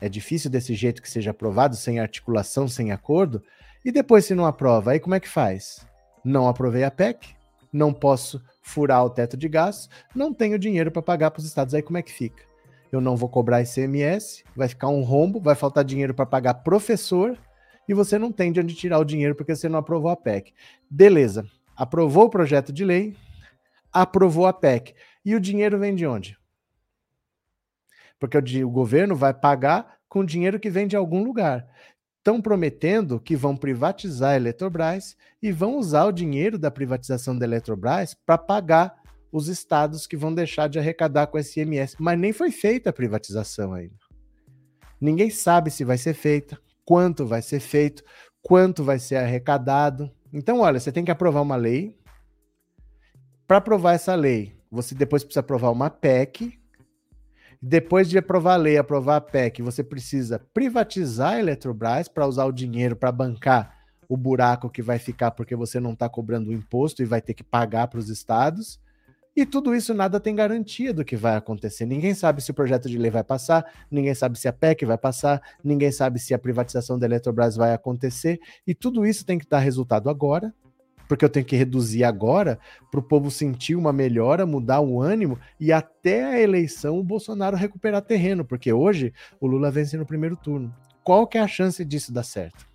é difícil desse jeito que seja aprovado, sem articulação, sem acordo, e depois se não aprova, aí como é que faz? Não aprovei a PEC, não posso furar o teto de gastos, não tenho dinheiro para pagar para os estados, aí como é que fica? Eu não vou cobrar ICMS, vai ficar um rombo, vai faltar dinheiro para pagar professor, e você não tem de onde tirar o dinheiro porque você não aprovou a PEC. Beleza, aprovou o projeto de lei, aprovou a PEC. E o dinheiro vem de onde? Porque o, o governo vai pagar com dinheiro que vem de algum lugar. Estão prometendo que vão privatizar a Eletrobras e vão usar o dinheiro da privatização da Eletrobras para pagar os estados que vão deixar de arrecadar com SMS. Mas nem foi feita a privatização ainda. Ninguém sabe se vai ser feita, quanto vai ser feito, quanto vai ser arrecadado. Então, olha, você tem que aprovar uma lei. Para aprovar essa lei, você depois precisa aprovar uma PEC. Depois de aprovar a lei, aprovar a PEC, você precisa privatizar a Eletrobras para usar o dinheiro para bancar o buraco que vai ficar porque você não está cobrando o imposto e vai ter que pagar para os estados. E tudo isso nada tem garantia do que vai acontecer. Ninguém sabe se o projeto de lei vai passar, ninguém sabe se a PEC vai passar, ninguém sabe se a privatização da Eletrobras vai acontecer. E tudo isso tem que dar resultado agora, porque eu tenho que reduzir agora para o povo sentir uma melhora, mudar o ânimo e até a eleição o Bolsonaro recuperar terreno, porque hoje o Lula vence no primeiro turno. Qual que é a chance disso dar certo?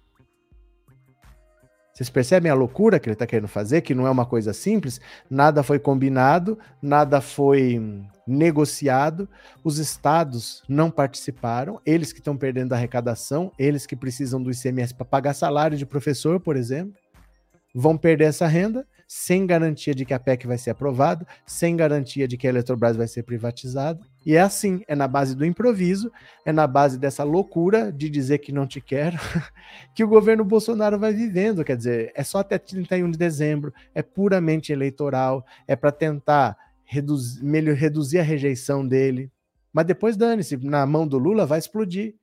Vocês percebem a loucura que ele está querendo fazer, que não é uma coisa simples? Nada foi combinado, nada foi negociado, os estados não participaram, eles que estão perdendo a arrecadação, eles que precisam do ICMS para pagar salário de professor, por exemplo, vão perder essa renda sem garantia de que a PEC vai ser aprovada, sem garantia de que a Eletrobras vai ser privatizada. E é assim, é na base do improviso, é na base dessa loucura de dizer que não te quero, que o governo Bolsonaro vai vivendo. Quer dizer, é só até 31 de dezembro, é puramente eleitoral, é para tentar reduzir, melhor, reduzir a rejeição dele. Mas depois dane-se, na mão do Lula vai explodir.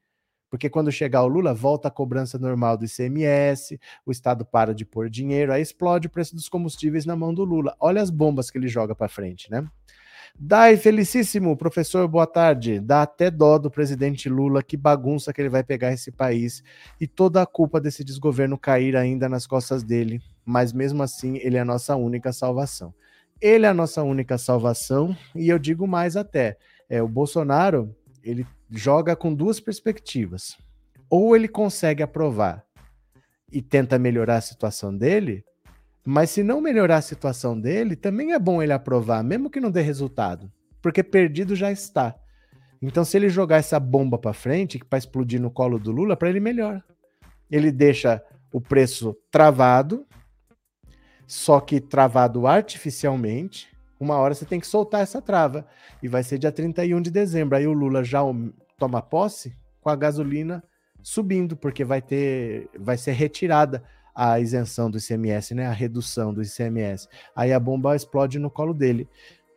Porque quando chegar o Lula, volta a cobrança normal do ICMS, o Estado para de pôr dinheiro, aí explode o preço dos combustíveis na mão do Lula. Olha as bombas que ele joga para frente, né? Dai, felicíssimo, professor, boa tarde. Dá até dó do presidente Lula, que bagunça que ele vai pegar esse país e toda a culpa desse desgoverno cair ainda nas costas dele. Mas mesmo assim, ele é a nossa única salvação. Ele é a nossa única salvação e eu digo mais até. É, o Bolsonaro, ele joga com duas perspectivas. Ou ele consegue aprovar e tenta melhorar a situação dele, Mas se não melhorar a situação dele, também é bom ele aprovar, mesmo que não dê resultado, porque perdido já está. Então, se ele jogar essa bomba para frente, para explodir no colo do Lula, para ele melhor. Ele deixa o preço travado, só que travado artificialmente. Uma hora você tem que soltar essa trava. E vai ser dia 31 de dezembro. Aí o Lula já toma posse com a gasolina subindo, porque vai ter, vai ser retirada a isenção do ICMS, né? A redução do ICMS. Aí a bomba explode no colo dele.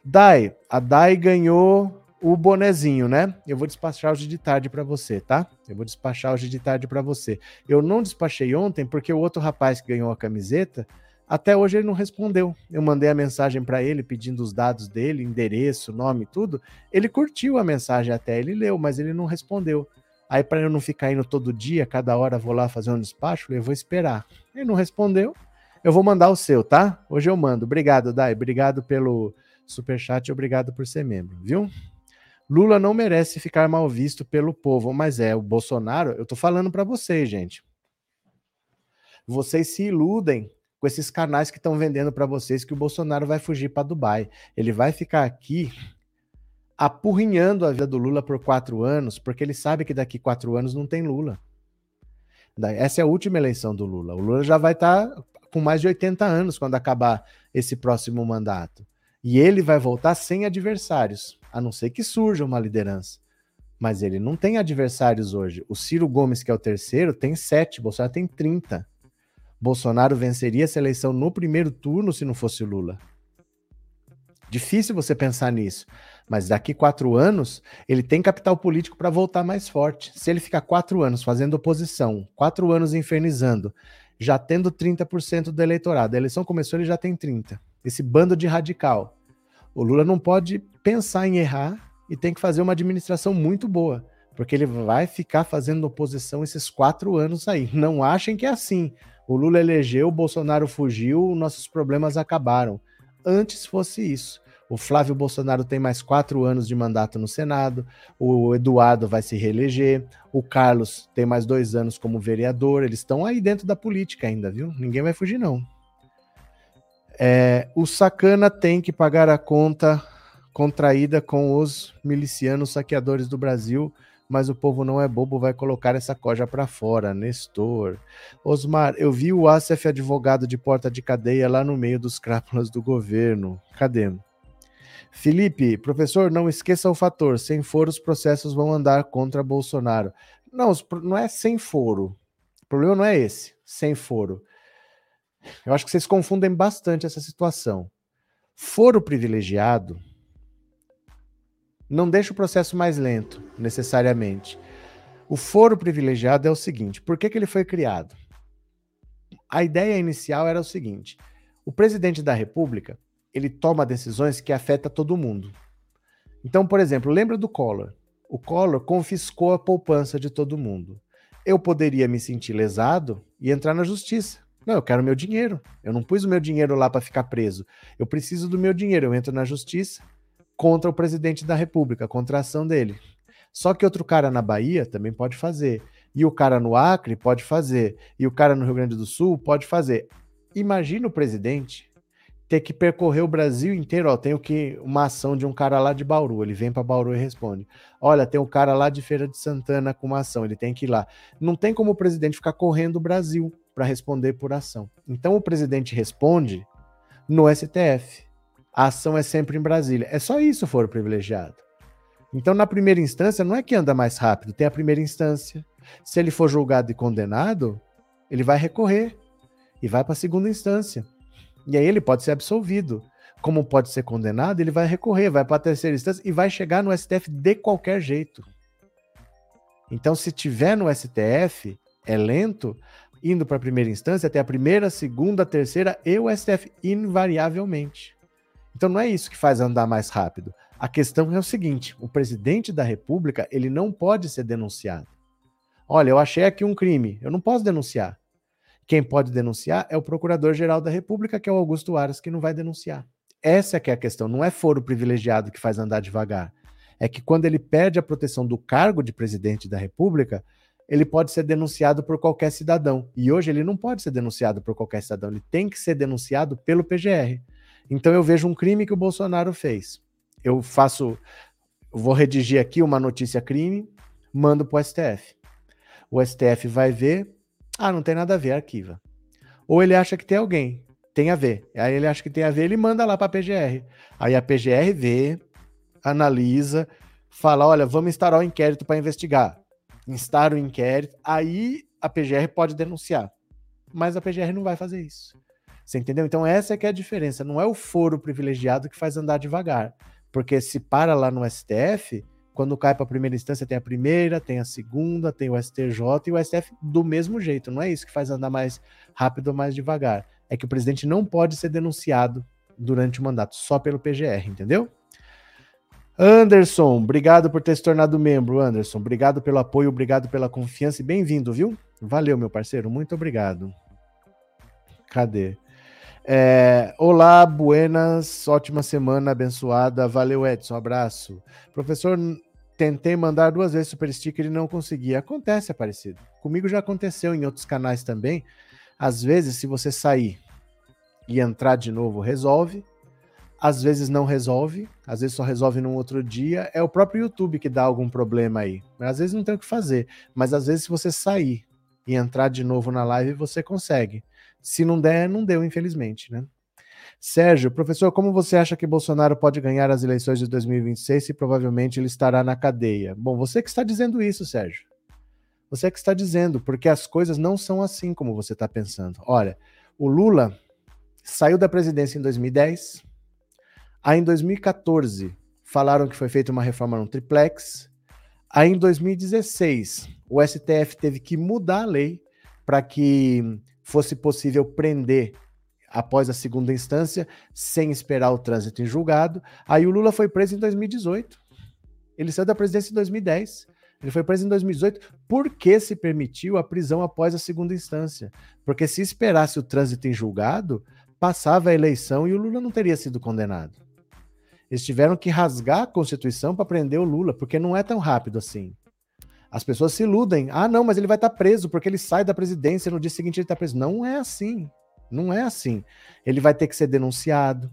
Dai, a Dai ganhou o bonezinho, né? Eu vou despachar hoje de tarde para você, tá? Eu vou despachar hoje de tarde para você. Eu não despachei ontem porque o outro rapaz que ganhou a camiseta, até hoje ele não respondeu. Eu mandei a mensagem para ele pedindo os dados dele, endereço, nome, tudo. Ele curtiu a mensagem até, ele leu, mas ele não respondeu. Aí para eu não ficar indo todo dia, cada hora vou lá fazer um despacho, eu vou esperar. Ele não respondeu. Eu vou mandar o seu, tá? Hoje eu mando. Obrigado, Dai. Obrigado pelo superchat e obrigado por ser membro, viu? Lula não merece ficar mal visto pelo povo, mas é o Bolsonaro. Eu tô falando para vocês, gente. Vocês se iludem com esses canais que estão vendendo para vocês que o Bolsonaro vai fugir para Dubai. Ele vai ficar aqui apurrinhando a vida do Lula por quatro anos, porque ele sabe que daqui quatro anos não tem Lula. Essa é a última eleição do Lula. O Lula já vai estar tá com mais de 80 anos quando acabar esse próximo mandato. E ele vai voltar sem adversários a não ser que surja uma liderança. Mas ele não tem adversários hoje. O Ciro Gomes, que é o terceiro, tem sete, Bolsonaro tem 30. Bolsonaro venceria essa eleição no primeiro turno se não fosse Lula. Difícil você pensar nisso. Mas daqui quatro anos, ele tem capital político para voltar mais forte. Se ele ficar quatro anos fazendo oposição, quatro anos infernizando, já tendo 30% do eleitorado, a eleição começou, ele já tem 30%. Esse bando de radical. O Lula não pode pensar em errar e tem que fazer uma administração muito boa, porque ele vai ficar fazendo oposição esses quatro anos aí. Não achem que é assim. O Lula elegeu, o Bolsonaro fugiu, nossos problemas acabaram. Antes fosse isso. O Flávio Bolsonaro tem mais quatro anos de mandato no Senado, o Eduardo vai se reeleger, o Carlos tem mais dois anos como vereador, eles estão aí dentro da política ainda, viu? Ninguém vai fugir, não. É, o sacana tem que pagar a conta contraída com os milicianos saqueadores do Brasil, mas o povo não é bobo, vai colocar essa coja para fora. Nestor. Osmar, eu vi o Acef advogado de porta de cadeia lá no meio dos crápulas do governo. Cadê? Felipe, professor, não esqueça o fator: sem foro, os processos vão andar contra Bolsonaro. Não, não é sem foro. O problema não é esse, sem foro. Eu acho que vocês confundem bastante essa situação. Foro privilegiado não deixa o processo mais lento, necessariamente. O foro privilegiado é o seguinte: por que, que ele foi criado? A ideia inicial era o seguinte: o presidente da República ele toma decisões que afetam todo mundo. Então, por exemplo, lembra do Collor? O Collor confiscou a poupança de todo mundo. Eu poderia me sentir lesado e entrar na justiça. Não, eu quero meu dinheiro. Eu não pus o meu dinheiro lá para ficar preso. Eu preciso do meu dinheiro. Eu entro na justiça contra o presidente da República, contra a ação dele. Só que outro cara na Bahia também pode fazer. E o cara no Acre pode fazer. E o cara no Rio Grande do Sul pode fazer. Imagina o presidente ter que percorrer o Brasil inteiro. Ó, tem o que uma ação de um cara lá de Bauru. Ele vem para Bauru e responde: Olha, tem um cara lá de Feira de Santana com uma ação. Ele tem que ir lá. Não tem como o presidente ficar correndo o Brasil para responder por ação. Então o presidente responde no STF. A ação é sempre em Brasília. É só isso for privilegiado. Então, na primeira instância, não é que anda mais rápido, tem a primeira instância. Se ele for julgado e condenado, ele vai recorrer e vai para a segunda instância. E aí ele pode ser absolvido. Como pode ser condenado, ele vai recorrer, vai para a terceira instância e vai chegar no STF de qualquer jeito. Então, se tiver no STF, é lento, indo para a primeira instância, até a primeira, segunda, terceira e o STF, invariavelmente. Então não é isso que faz andar mais rápido. A questão é o seguinte: o presidente da República ele não pode ser denunciado. Olha, eu achei aqui um crime, eu não posso denunciar. Quem pode denunciar é o Procurador-Geral da República, que é o Augusto Aras, que não vai denunciar. Essa é que é a questão, não é foro privilegiado que faz andar devagar. É que quando ele perde a proteção do cargo de presidente da República, ele pode ser denunciado por qualquer cidadão. E hoje ele não pode ser denunciado por qualquer cidadão, ele tem que ser denunciado pelo PGR. Então eu vejo um crime que o Bolsonaro fez. Eu faço, eu vou redigir aqui uma notícia crime, mando para o STF. O STF vai ver, ah, não tem nada a ver, arquiva. Ou ele acha que tem alguém, tem a ver. Aí ele acha que tem a ver, ele manda lá para a PGR. Aí a PGR vê, analisa, fala, olha, vamos instaurar o um inquérito para investigar instar o inquérito, aí a PGR pode denunciar. Mas a PGR não vai fazer isso. Você entendeu? Então essa é que é a diferença. Não é o foro privilegiado que faz andar devagar. Porque se para lá no STF, quando cai para a primeira instância, tem a primeira, tem a segunda, tem o STJ e o STF do mesmo jeito. Não é isso que faz andar mais rápido ou mais devagar. É que o presidente não pode ser denunciado durante o mandato, só pelo PGR, entendeu? Anderson, obrigado por ter se tornado membro, Anderson. Obrigado pelo apoio, obrigado pela confiança e bem-vindo, viu? Valeu, meu parceiro, muito obrigado. Cadê? É, olá, buenas, ótima semana abençoada. Valeu, Edson, abraço. Professor, tentei mandar duas vezes super sticker e não consegui. Acontece, Aparecido. Comigo já aconteceu em outros canais também. Às vezes, se você sair e entrar de novo, resolve às vezes não resolve, às vezes só resolve num outro dia. É o próprio YouTube que dá algum problema aí. Às vezes não tem o que fazer, mas às vezes se você sair e entrar de novo na live, você consegue. Se não der, não deu, infelizmente, né? Sérgio, professor, como você acha que Bolsonaro pode ganhar as eleições de 2026 se provavelmente ele estará na cadeia? Bom, você que está dizendo isso, Sérgio. Você que está dizendo, porque as coisas não são assim como você está pensando. Olha, o Lula saiu da presidência em 2010, Aí em 2014 falaram que foi feita uma reforma no triplex. Aí em 2016 o STF teve que mudar a lei para que fosse possível prender após a segunda instância sem esperar o trânsito em julgado. Aí o Lula foi preso em 2018. Ele saiu da presidência em 2010. Ele foi preso em 2018 porque se permitiu a prisão após a segunda instância. Porque se esperasse o trânsito em julgado, passava a eleição e o Lula não teria sido condenado. Eles tiveram que rasgar a Constituição para prender o Lula, porque não é tão rápido assim. As pessoas se iludem. Ah, não, mas ele vai estar tá preso porque ele sai da presidência no dia seguinte ele está preso. Não é assim. Não é assim. Ele vai ter que ser denunciado,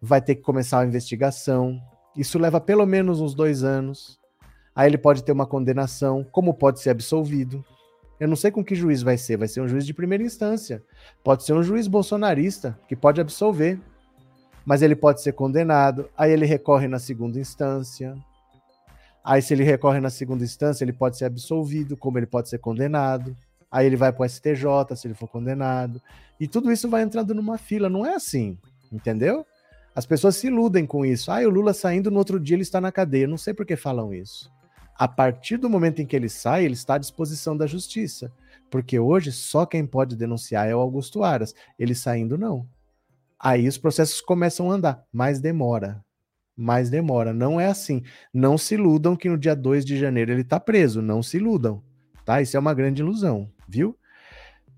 vai ter que começar a investigação. Isso leva pelo menos uns dois anos. Aí ele pode ter uma condenação, como pode ser absolvido. Eu não sei com que juiz vai ser. Vai ser um juiz de primeira instância. Pode ser um juiz bolsonarista que pode absolver mas ele pode ser condenado, aí ele recorre na segunda instância. Aí, se ele recorre na segunda instância, ele pode ser absolvido, como ele pode ser condenado. Aí ele vai para o STJ se ele for condenado. E tudo isso vai entrando numa fila. Não é assim, entendeu? As pessoas se iludem com isso. Ah, o Lula saindo no outro dia ele está na cadeia. não sei por que falam isso. A partir do momento em que ele sai, ele está à disposição da justiça. Porque hoje só quem pode denunciar é o Augusto Aras. Ele saindo, não. Aí os processos começam a andar, mas demora. Mas demora. Não é assim. Não se iludam que no dia 2 de janeiro ele está preso. Não se iludam. Tá? Isso é uma grande ilusão, viu?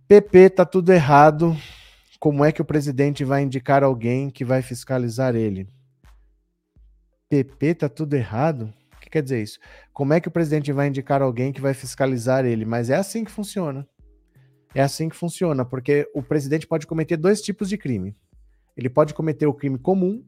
PP tá tudo errado. Como é que o presidente vai indicar alguém que vai fiscalizar ele? PP tá tudo errado? O que quer dizer isso? Como é que o presidente vai indicar alguém que vai fiscalizar ele? Mas é assim que funciona. É assim que funciona, porque o presidente pode cometer dois tipos de crime ele pode cometer o crime comum,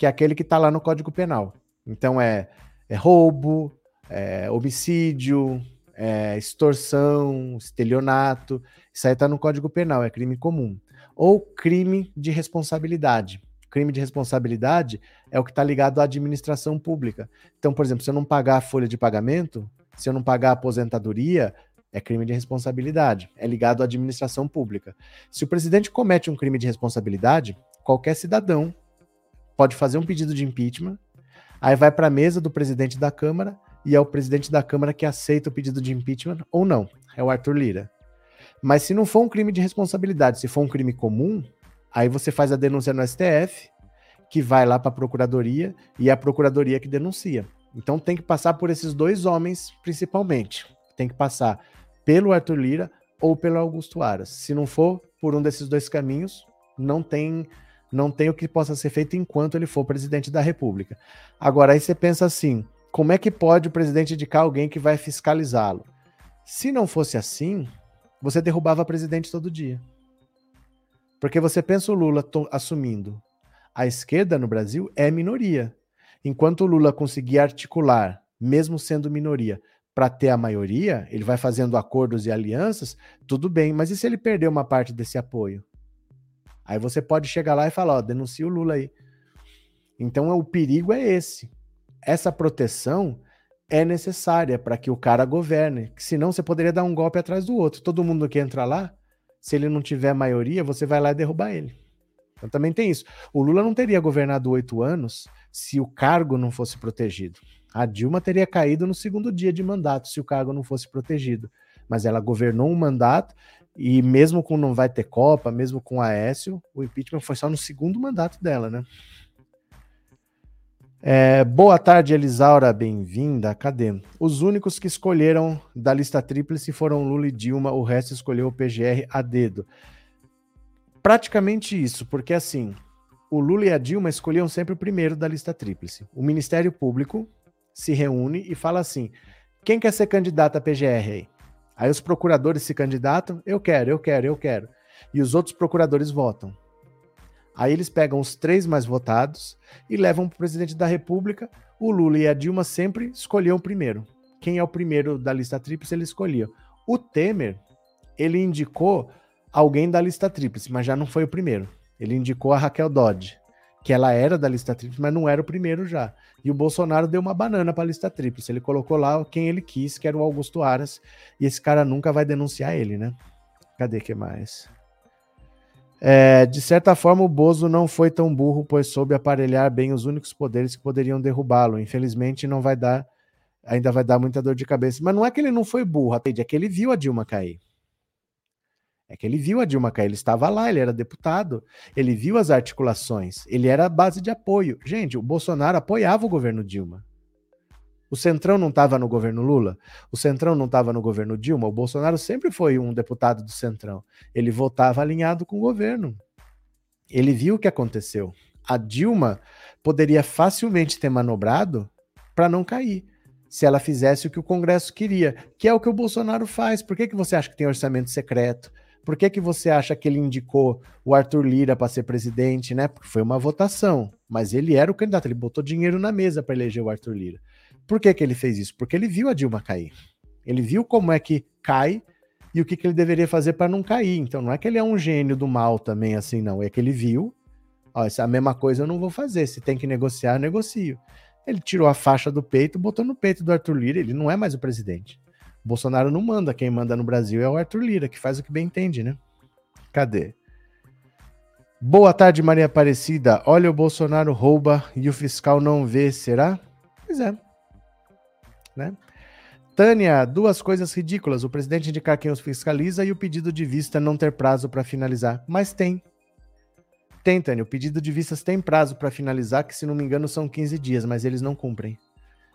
que é aquele que está lá no Código Penal. Então é, é roubo, é homicídio, é extorsão, estelionato. Isso aí está no Código Penal, é crime comum. Ou crime de responsabilidade. Crime de responsabilidade é o que está ligado à administração pública. Então, por exemplo, se eu não pagar a folha de pagamento, se eu não pagar a aposentadoria, é crime de responsabilidade. É ligado à administração pública. Se o presidente comete um crime de responsabilidade, qualquer cidadão pode fazer um pedido de impeachment, aí vai para a mesa do presidente da Câmara e é o presidente da Câmara que aceita o pedido de impeachment ou não. É o Arthur Lira. Mas se não for um crime de responsabilidade, se for um crime comum, aí você faz a denúncia no STF, que vai lá para a procuradoria e é a procuradoria que denuncia. Então tem que passar por esses dois homens principalmente. Tem que passar pelo Arthur Lira ou pelo Augusto Aras. Se não for por um desses dois caminhos, não tem não tem o que possa ser feito enquanto ele for presidente da República. Agora, aí você pensa assim: como é que pode o presidente indicar alguém que vai fiscalizá-lo? Se não fosse assim, você derrubava presidente todo dia. Porque você pensa o Lula assumindo. A esquerda no Brasil é minoria. Enquanto o Lula conseguir articular, mesmo sendo minoria, para ter a maioria, ele vai fazendo acordos e alianças, tudo bem, mas e se ele perder uma parte desse apoio? Aí você pode chegar lá e falar, ó, denuncia o Lula aí. Então o perigo é esse. Essa proteção é necessária para que o cara governe, senão você poderia dar um golpe atrás do outro. Todo mundo que entra lá, se ele não tiver maioria, você vai lá e derrubar ele. Então também tem isso. O Lula não teria governado oito anos se o cargo não fosse protegido. A Dilma teria caído no segundo dia de mandato se o cargo não fosse protegido. Mas ela governou um mandato e mesmo com não vai ter Copa, mesmo com Aécio, o impeachment foi só no segundo mandato dela, né? É, boa tarde, Elisaura, bem-vinda. Cadê? Os únicos que escolheram da lista tríplice foram Lula e Dilma, o resto escolheu o PGR a dedo. Praticamente isso, porque assim, o Lula e a Dilma escolhiam sempre o primeiro da lista tríplice. O Ministério Público se reúne e fala assim: quem quer ser candidato a PGR aí? Aí os procuradores se candidatam, eu quero, eu quero, eu quero. E os outros procuradores votam. Aí eles pegam os três mais votados e levam para o presidente da República. O Lula e a Dilma sempre escolhiam o primeiro. Quem é o primeiro da lista tríplice, ele escolhia. O Temer, ele indicou alguém da lista tríplice, mas já não foi o primeiro. Ele indicou a Raquel Dodge, que ela era da lista tríplice, mas não era o primeiro já. E o Bolsonaro deu uma banana para a lista tríplice. Ele colocou lá quem ele quis, que era o Augusto Aras, e esse cara nunca vai denunciar ele, né? Cadê que mais? É, de certa forma, o Bozo não foi tão burro, pois soube aparelhar bem os únicos poderes que poderiam derrubá-lo. Infelizmente, não vai dar, ainda vai dar muita dor de cabeça. Mas não é que ele não foi burro, é que ele viu a Dilma cair. É que ele viu a Dilma cair, ele estava lá, ele era deputado, ele viu as articulações, ele era a base de apoio. Gente, o Bolsonaro apoiava o governo Dilma. O Centrão não estava no governo Lula? O Centrão não estava no governo Dilma? O Bolsonaro sempre foi um deputado do Centrão. Ele votava alinhado com o governo. Ele viu o que aconteceu. A Dilma poderia facilmente ter manobrado para não cair, se ela fizesse o que o Congresso queria, que é o que o Bolsonaro faz. Por que, que você acha que tem orçamento secreto? Por que, que você acha que ele indicou o Arthur Lira para ser presidente, né? Porque foi uma votação, mas ele era o candidato, ele botou dinheiro na mesa para eleger o Arthur Lira. Por que, que ele fez isso? Porque ele viu a Dilma cair. Ele viu como é que cai e o que, que ele deveria fazer para não cair. Então não é que ele é um gênio do mal também, assim, não. É que ele viu, ó, essa mesma coisa eu não vou fazer. Se tem que negociar, eu negocio. Ele tirou a faixa do peito, botou no peito do Arthur Lira, ele não é mais o presidente. Bolsonaro não manda, quem manda no Brasil é o Arthur Lira, que faz o que bem entende, né? Cadê? Boa tarde, Maria Aparecida. Olha, o Bolsonaro rouba e o fiscal não vê, será? Pois é né? Tânia, duas coisas ridículas: o presidente indicar quem os fiscaliza e o pedido de vista não ter prazo para finalizar. Mas tem. Tem, Tânia. O pedido de vistas tem prazo para finalizar, que se não me engano são 15 dias, mas eles não cumprem.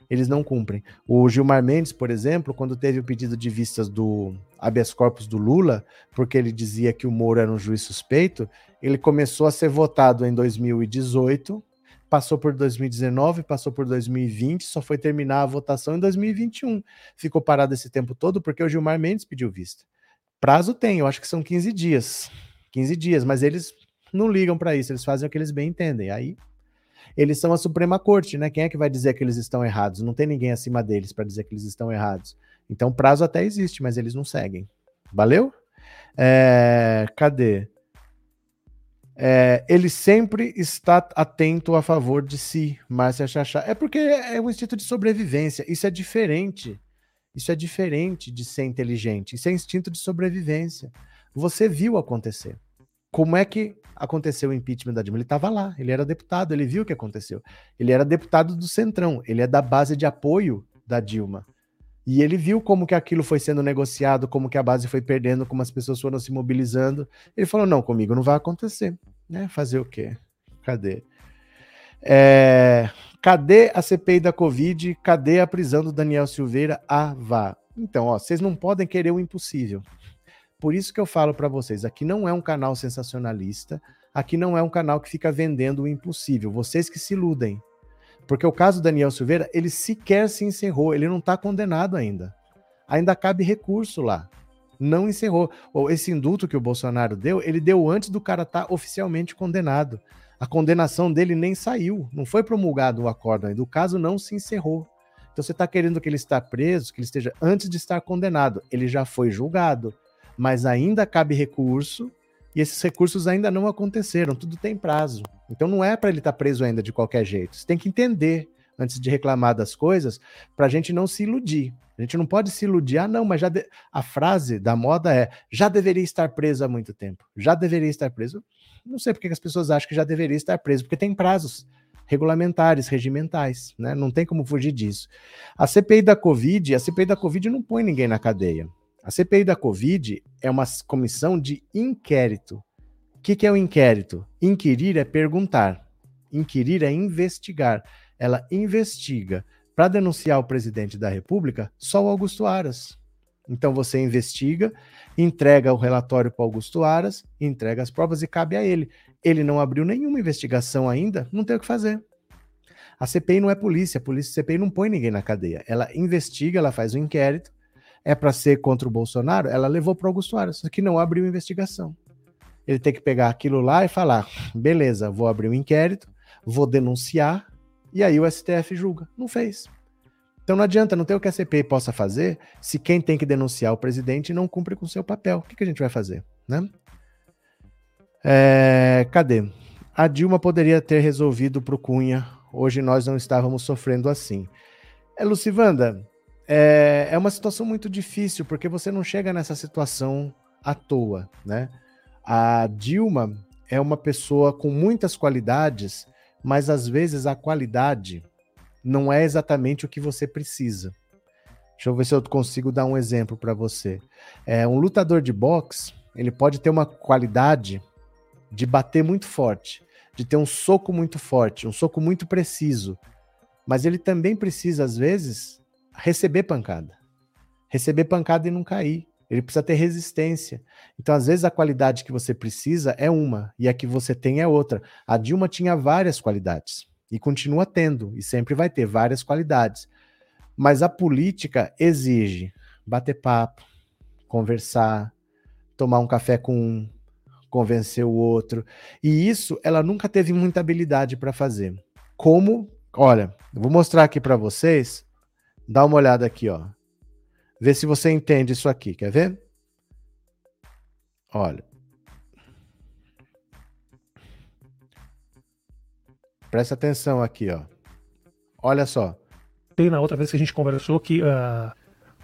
Eles não cumprem. O Gilmar Mendes, por exemplo, quando teve o pedido de vistas do habeas corpus do Lula, porque ele dizia que o Moro era um juiz suspeito, ele começou a ser votado em 2018 passou por 2019, passou por 2020, só foi terminar a votação em 2021. Ficou parado esse tempo todo porque o Gilmar Mendes pediu vista. Prazo tem, eu acho que são 15 dias. 15 dias, mas eles não ligam para isso, eles fazem o que eles bem entendem. Aí eles são a Suprema Corte, né? Quem é que vai dizer que eles estão errados? Não tem ninguém acima deles para dizer que eles estão errados. Então, prazo até existe, mas eles não seguem. Valeu? É, cadê? É, ele sempre está atento a favor de si, Márcia Chachá. É porque é um instinto de sobrevivência. Isso é diferente. Isso é diferente de ser inteligente. Isso é instinto de sobrevivência. Você viu acontecer. Como é que aconteceu o impeachment da Dilma? Ele estava lá, ele era deputado, ele viu o que aconteceu. Ele era deputado do Centrão, ele é da base de apoio da Dilma. E ele viu como que aquilo foi sendo negociado, como que a base foi perdendo, como as pessoas foram se mobilizando. Ele falou: não, comigo não vai acontecer. Né? Fazer o quê? Cadê? É... Cadê a CPI da Covid? Cadê a prisão do Daniel Silveira? Ah, vá. Então, ó, vocês não podem querer o impossível. Por isso que eu falo para vocês, aqui não é um canal sensacionalista, aqui não é um canal que fica vendendo o impossível. Vocês que se iludem. Porque o caso Daniel Silveira, ele sequer se encerrou, ele não está condenado ainda. Ainda cabe recurso lá. Não encerrou. Esse indulto que o Bolsonaro deu, ele deu antes do cara estar tá oficialmente condenado. A condenação dele nem saiu, não foi promulgado o acordo ainda. O caso não se encerrou. Então você está querendo que ele está preso, que ele esteja antes de estar condenado. Ele já foi julgado, mas ainda cabe recurso e esses recursos ainda não aconteceram. Tudo tem prazo. Então não é para ele estar tá preso ainda de qualquer jeito. Você tem que entender antes de reclamar das coisas para a gente não se iludir. A gente não pode se iludir. Ah, não, mas já de... a frase da moda é já deveria estar preso há muito tempo. Já deveria estar preso. Não sei porque as pessoas acham que já deveria estar preso, porque tem prazos regulamentares, regimentais, né? Não tem como fugir disso. A CPI da Covid, a CPI da Covid não põe ninguém na cadeia. A CPI da Covid é uma comissão de inquérito. O que, que é o inquérito? Inquirir é perguntar. Inquirir é investigar. Ela investiga. Para denunciar o presidente da República, só o Augusto Aras. Então você investiga, entrega o relatório para Augusto Aras, entrega as provas e cabe a ele. Ele não abriu nenhuma investigação ainda, não tem o que fazer. A CPI não é polícia, a polícia a CPI não põe ninguém na cadeia. Ela investiga, ela faz um inquérito. É para ser contra o Bolsonaro, ela levou para Augusto Aras, só que não abriu investigação. Ele tem que pegar aquilo lá e falar: beleza, vou abrir um inquérito, vou denunciar, e aí o STF julga. Não fez. Então não adianta, não tem o que a CPI possa fazer se quem tem que denunciar o presidente não cumpre com seu papel. O que, que a gente vai fazer? Né? É, cadê? A Dilma poderia ter resolvido para o Cunha. Hoje nós não estávamos sofrendo assim. É, Lucivanda, é, é uma situação muito difícil, porque você não chega nessa situação à toa, né? A Dilma é uma pessoa com muitas qualidades, mas às vezes a qualidade não é exatamente o que você precisa. Deixa eu ver se eu consigo dar um exemplo para você. É, um lutador de boxe, ele pode ter uma qualidade de bater muito forte, de ter um soco muito forte, um soco muito preciso. Mas ele também precisa, às vezes, receber pancada. Receber pancada e não cair. Ele precisa ter resistência. Então, às vezes, a qualidade que você precisa é uma e a que você tem é outra. A Dilma tinha várias qualidades e continua tendo, e sempre vai ter várias qualidades. Mas a política exige bater papo, conversar, tomar um café com um, convencer o outro. E isso ela nunca teve muita habilidade para fazer. Como, olha, vou mostrar aqui para vocês. Dá uma olhada aqui, ó. Vê se você entende isso aqui, quer ver? Olha. Presta atenção aqui, ó. Olha só. Tem na outra vez que a gente conversou que uh,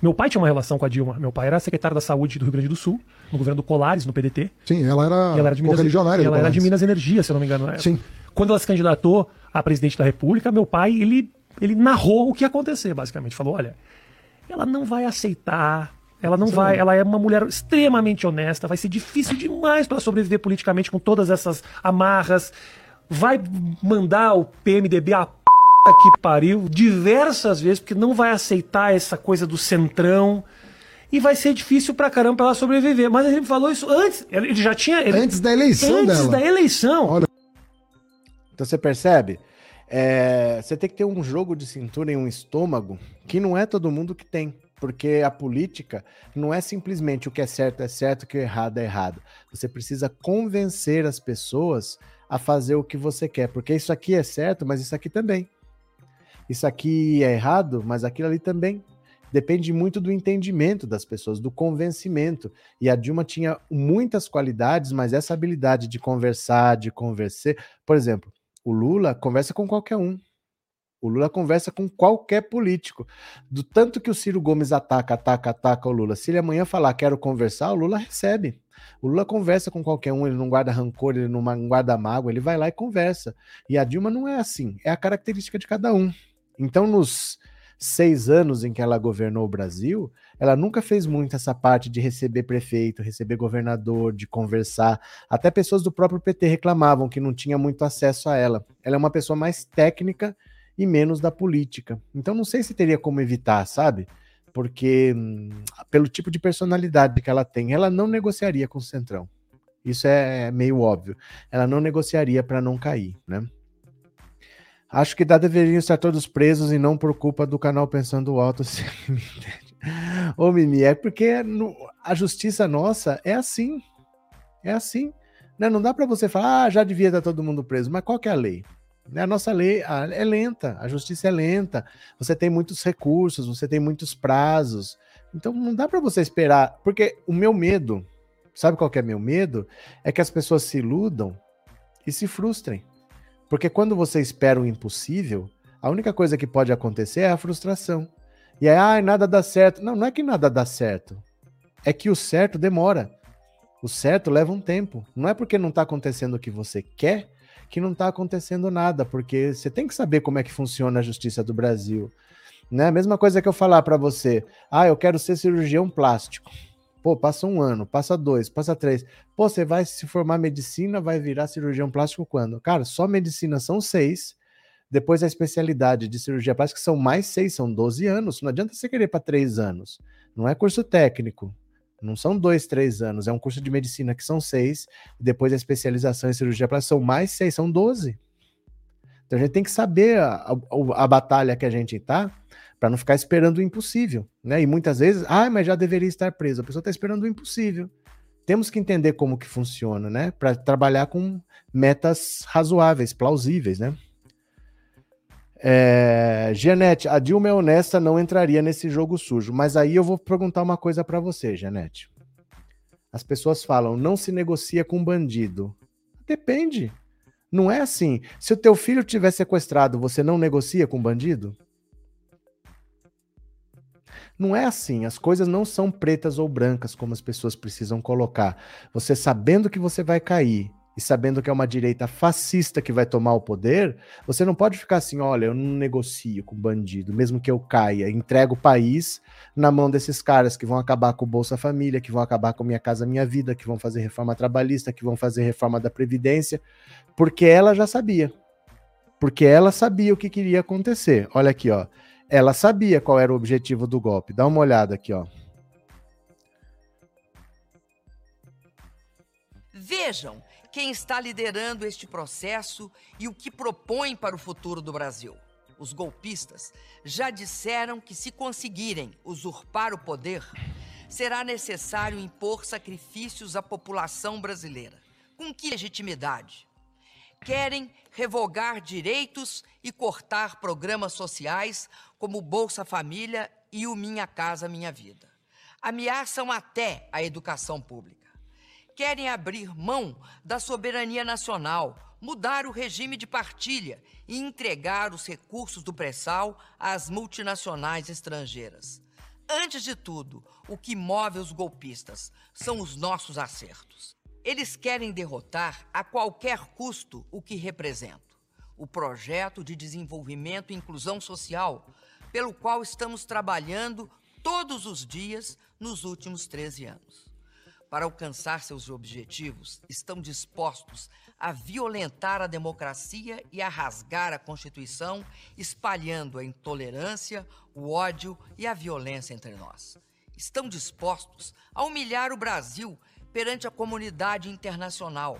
meu pai tinha uma relação com a Dilma. Meu pai era secretário da Saúde do Rio Grande do Sul, no governo do Colares, no PDT. Sim, ela era, ela era de Minas, religionária. Ela era de Minas Energia, se eu não me engano. Sim. Quando ela se candidatou a presidente da República, meu pai, ele, ele narrou o que ia acontecer, basicamente. Falou, olha, ela não vai aceitar ela não Sim. vai, ela é uma mulher extremamente honesta, vai ser difícil demais para sobreviver politicamente com todas essas amarras. Vai mandar o PMDB a que pariu diversas vezes, porque não vai aceitar essa coisa do centrão. E vai ser difícil pra caramba pra ela sobreviver. Mas ele falou isso antes. Ele já tinha. Ele, antes da eleição antes dela. da eleição. Olha. Então você percebe? É, você tem que ter um jogo de cintura em um estômago que não é todo mundo que tem. Porque a política não é simplesmente o que é certo é certo, o que é errado é errado. Você precisa convencer as pessoas a fazer o que você quer. Porque isso aqui é certo, mas isso aqui também isso aqui é errado, mas aquilo ali também. Depende muito do entendimento das pessoas, do convencimento. E a Dilma tinha muitas qualidades, mas essa habilidade de conversar, de conversar. Por exemplo, o Lula conversa com qualquer um. O Lula conversa com qualquer político. Do tanto que o Ciro Gomes ataca, ataca, ataca o Lula. Se ele amanhã falar quero conversar, o Lula recebe. O Lula conversa com qualquer um, ele não guarda rancor, ele não guarda mágoa, ele vai lá e conversa. E a Dilma não é assim, é a característica de cada um. Então, nos seis anos em que ela governou o Brasil, ela nunca fez muito essa parte de receber prefeito, receber governador, de conversar. Até pessoas do próprio PT reclamavam que não tinha muito acesso a ela. Ela é uma pessoa mais técnica e menos da política. Então, não sei se teria como evitar, sabe? Porque, hum, pelo tipo de personalidade que ela tem, ela não negociaria com o Centrão. Isso é meio óbvio. Ela não negociaria para não cair, né? Acho que deveriam estar todos presos e não por culpa do canal Pensando Alto. Ô, Mimi, é porque a justiça nossa é assim. É assim. Né? Não dá para você falar, ah, já devia estar todo mundo preso. Mas qual que é a lei? Né? A nossa lei é lenta, a justiça é lenta. Você tem muitos recursos, você tem muitos prazos. Então não dá para você esperar. Porque o meu medo, sabe qual que é meu medo? É que as pessoas se iludam e se frustrem. Porque quando você espera o impossível, a única coisa que pode acontecer é a frustração. E aí, ah, nada dá certo. Não, não é que nada dá certo. É que o certo demora. O certo leva um tempo. Não é porque não está acontecendo o que você quer que não está acontecendo nada, porque você tem que saber como é que funciona a justiça do Brasil. Né? Mesma coisa que eu falar para você, ah, eu quero ser cirurgião plástico. Pô, passa um ano, passa dois, passa três. Pô, você vai se formar medicina, vai virar cirurgião plástico quando? Cara, só medicina são seis. Depois a especialidade de cirurgia plástica são mais seis, são 12 anos. Não adianta você querer para três anos. Não é curso técnico. Não são dois, três anos. É um curso de medicina que são seis. Depois a especialização em cirurgia plástica são mais seis, são 12. Então a gente tem que saber a, a, a batalha que a gente está para não ficar esperando o impossível. Né? E muitas vezes, ah, mas já deveria estar preso. A pessoa está esperando o impossível. Temos que entender como que funciona, né? Para trabalhar com metas razoáveis, plausíveis, né? É, Janete, a Dilma é honesta, não entraria nesse jogo sujo. Mas aí eu vou perguntar uma coisa para você, Janete. As pessoas falam, não se negocia com bandido. Depende. Não é assim. Se o teu filho tiver sequestrado, você não negocia com bandido? Não é assim. As coisas não são pretas ou brancas como as pessoas precisam colocar. Você sabendo que você vai cair, e sabendo que é uma direita fascista que vai tomar o poder, você não pode ficar assim, olha, eu não negocio com bandido, mesmo que eu caia, entrego o país na mão desses caras que vão acabar com o Bolsa Família, que vão acabar com Minha Casa Minha Vida, que vão fazer reforma trabalhista, que vão fazer reforma da Previdência, porque ela já sabia. Porque ela sabia o que queria acontecer. Olha aqui, ó. Ela sabia qual era o objetivo do golpe. Dá uma olhada aqui, ó. Vejam, quem está liderando este processo e o que propõe para o futuro do Brasil. Os golpistas já disseram que, se conseguirem usurpar o poder, será necessário impor sacrifícios à população brasileira. Com que legitimidade? Querem revogar direitos e cortar programas sociais como Bolsa Família e o Minha Casa Minha Vida. Ameaçam até a educação pública querem abrir mão da soberania nacional, mudar o regime de partilha e entregar os recursos do pré-sal às multinacionais estrangeiras. Antes de tudo, o que move os golpistas são os nossos acertos. Eles querem derrotar a qualquer custo o que represento: o projeto de desenvolvimento e inclusão social, pelo qual estamos trabalhando todos os dias nos últimos 13 anos para alcançar seus objetivos, estão dispostos a violentar a democracia e a rasgar a Constituição, espalhando a intolerância, o ódio e a violência entre nós. Estão dispostos a humilhar o Brasil perante a comunidade internacional,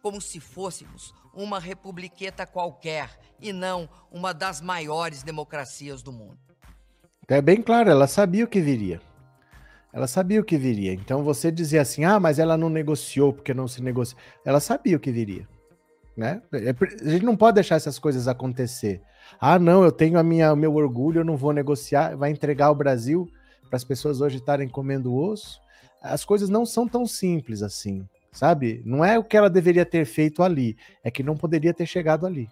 como se fôssemos uma republiqueta qualquer e não uma das maiores democracias do mundo. É bem claro, ela sabia o que viria. Ela sabia o que viria. Então você dizia assim: ah, mas ela não negociou porque não se negociou. Ela sabia o que viria. Né? É a gente não pode deixar essas coisas acontecer. Ah, não, eu tenho a minha, o meu orgulho, eu não vou negociar. Vai entregar o Brasil para as pessoas hoje estarem comendo osso. As coisas não são tão simples assim, sabe? Não é o que ela deveria ter feito ali, é que não poderia ter chegado ali.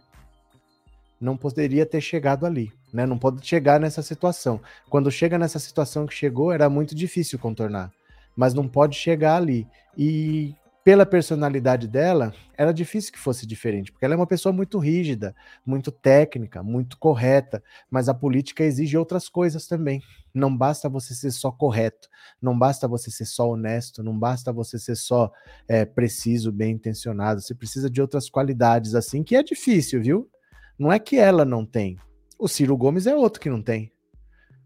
Não poderia ter chegado ali né? Não pode chegar nessa situação. Quando chega nessa situação que chegou, era muito difícil contornar, mas não pode chegar ali. E pela personalidade dela, era difícil que fosse diferente, porque ela é uma pessoa muito rígida, muito técnica, muito correta, mas a política exige outras coisas também. Não basta você ser só correto, não basta você ser só honesto, não basta você ser só é, preciso, bem intencionado. Você precisa de outras qualidades assim, que é difícil, viu? Não é que ela não tem, o Ciro Gomes é outro que não tem.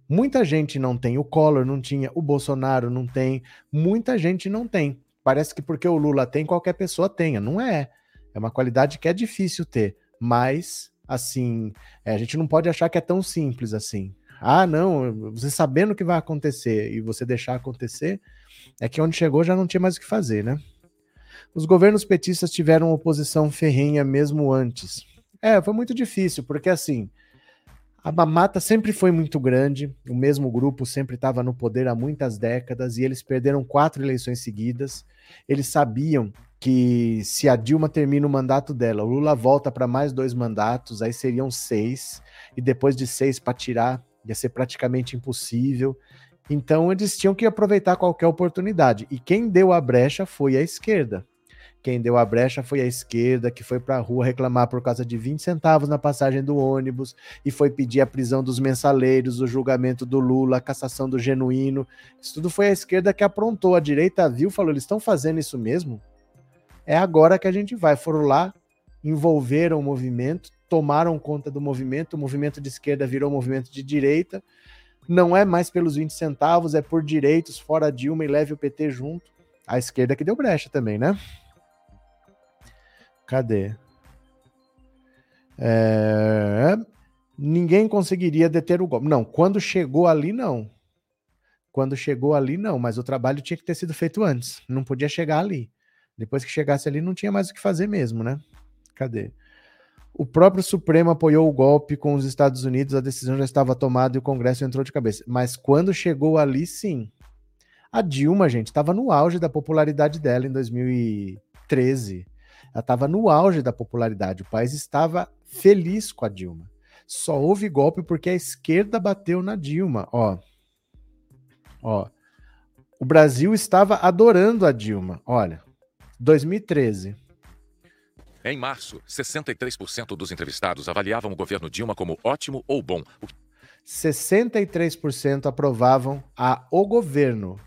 Muita gente não tem. O Collor não tinha, o Bolsonaro não tem. Muita gente não tem. Parece que porque o Lula tem, qualquer pessoa tenha. Não é. É uma qualidade que é difícil ter. Mas, assim, é, a gente não pode achar que é tão simples assim. Ah, não, você sabendo o que vai acontecer e você deixar acontecer, é que onde chegou já não tinha mais o que fazer, né? Os governos petistas tiveram oposição ferrenha mesmo antes. É, foi muito difícil, porque assim, a mamata sempre foi muito grande, o mesmo grupo sempre estava no poder há muitas décadas e eles perderam quatro eleições seguidas. Eles sabiam que se a Dilma termina o mandato dela, o Lula volta para mais dois mandatos, aí seriam seis, e depois de seis para tirar ia ser praticamente impossível. Então eles tinham que aproveitar qualquer oportunidade. E quem deu a brecha foi a esquerda. Quem deu a brecha foi a esquerda, que foi para a rua reclamar por causa de 20 centavos na passagem do ônibus e foi pedir a prisão dos mensaleiros, o julgamento do Lula, a cassação do genuíno. Isso tudo foi a esquerda que aprontou. A direita viu, falou: eles estão fazendo isso mesmo? É agora que a gente vai. Foram lá, envolveram o movimento, tomaram conta do movimento, o movimento de esquerda virou movimento de direita. Não é mais pelos 20 centavos, é por direitos, fora Dilma e leve o PT junto. A esquerda que deu brecha também, né? Cadê? É... Ninguém conseguiria deter o golpe. Não, quando chegou ali, não. Quando chegou ali, não. Mas o trabalho tinha que ter sido feito antes. Não podia chegar ali. Depois que chegasse ali, não tinha mais o que fazer mesmo, né? Cadê? O próprio Supremo apoiou o golpe com os Estados Unidos, a decisão já estava tomada e o Congresso entrou de cabeça. Mas quando chegou ali, sim. A Dilma, gente, estava no auge da popularidade dela em 2013. Ela estava no auge da popularidade. O país estava feliz com a Dilma. Só houve golpe porque a esquerda bateu na Dilma. Ó, ó. O Brasil estava adorando a Dilma. Olha, 2013. Em março, 63% dos entrevistados avaliavam o governo Dilma como ótimo ou bom. 63% aprovavam a o governo.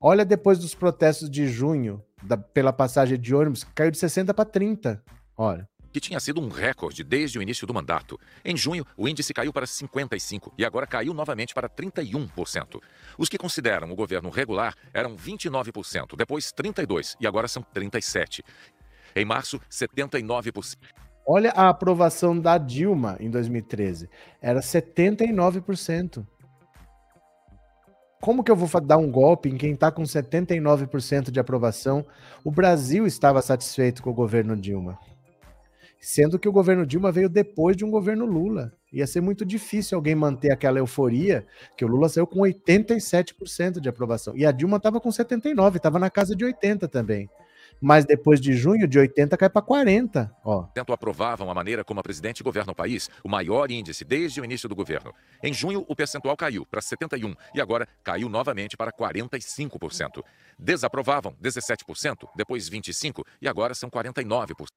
Olha depois dos protestos de junho, da, pela passagem de ônibus, caiu de 60 para 30. Olha. Que tinha sido um recorde desde o início do mandato. Em junho, o índice caiu para 55% e agora caiu novamente para 31%. Os que consideram o governo regular eram 29%, depois 32% e agora são 37%. Em março, 79%. Olha a aprovação da Dilma em 2013. Era 79%. Como que eu vou dar um golpe em quem está com 79% de aprovação? O Brasil estava satisfeito com o governo Dilma. Sendo que o governo Dilma veio depois de um governo Lula. Ia ser muito difícil alguém manter aquela euforia, que o Lula saiu com 87% de aprovação. E a Dilma estava com 79%, estava na casa de 80% também mas depois de junho, de 80 cai para 40. Ó. aprovavam a maneira como a presidente governa o país, o maior índice desde o início do governo. Em junho, o percentual caiu para 71 e agora caiu novamente para 45%. Desaprovavam 17%, depois 25 e agora são 49%.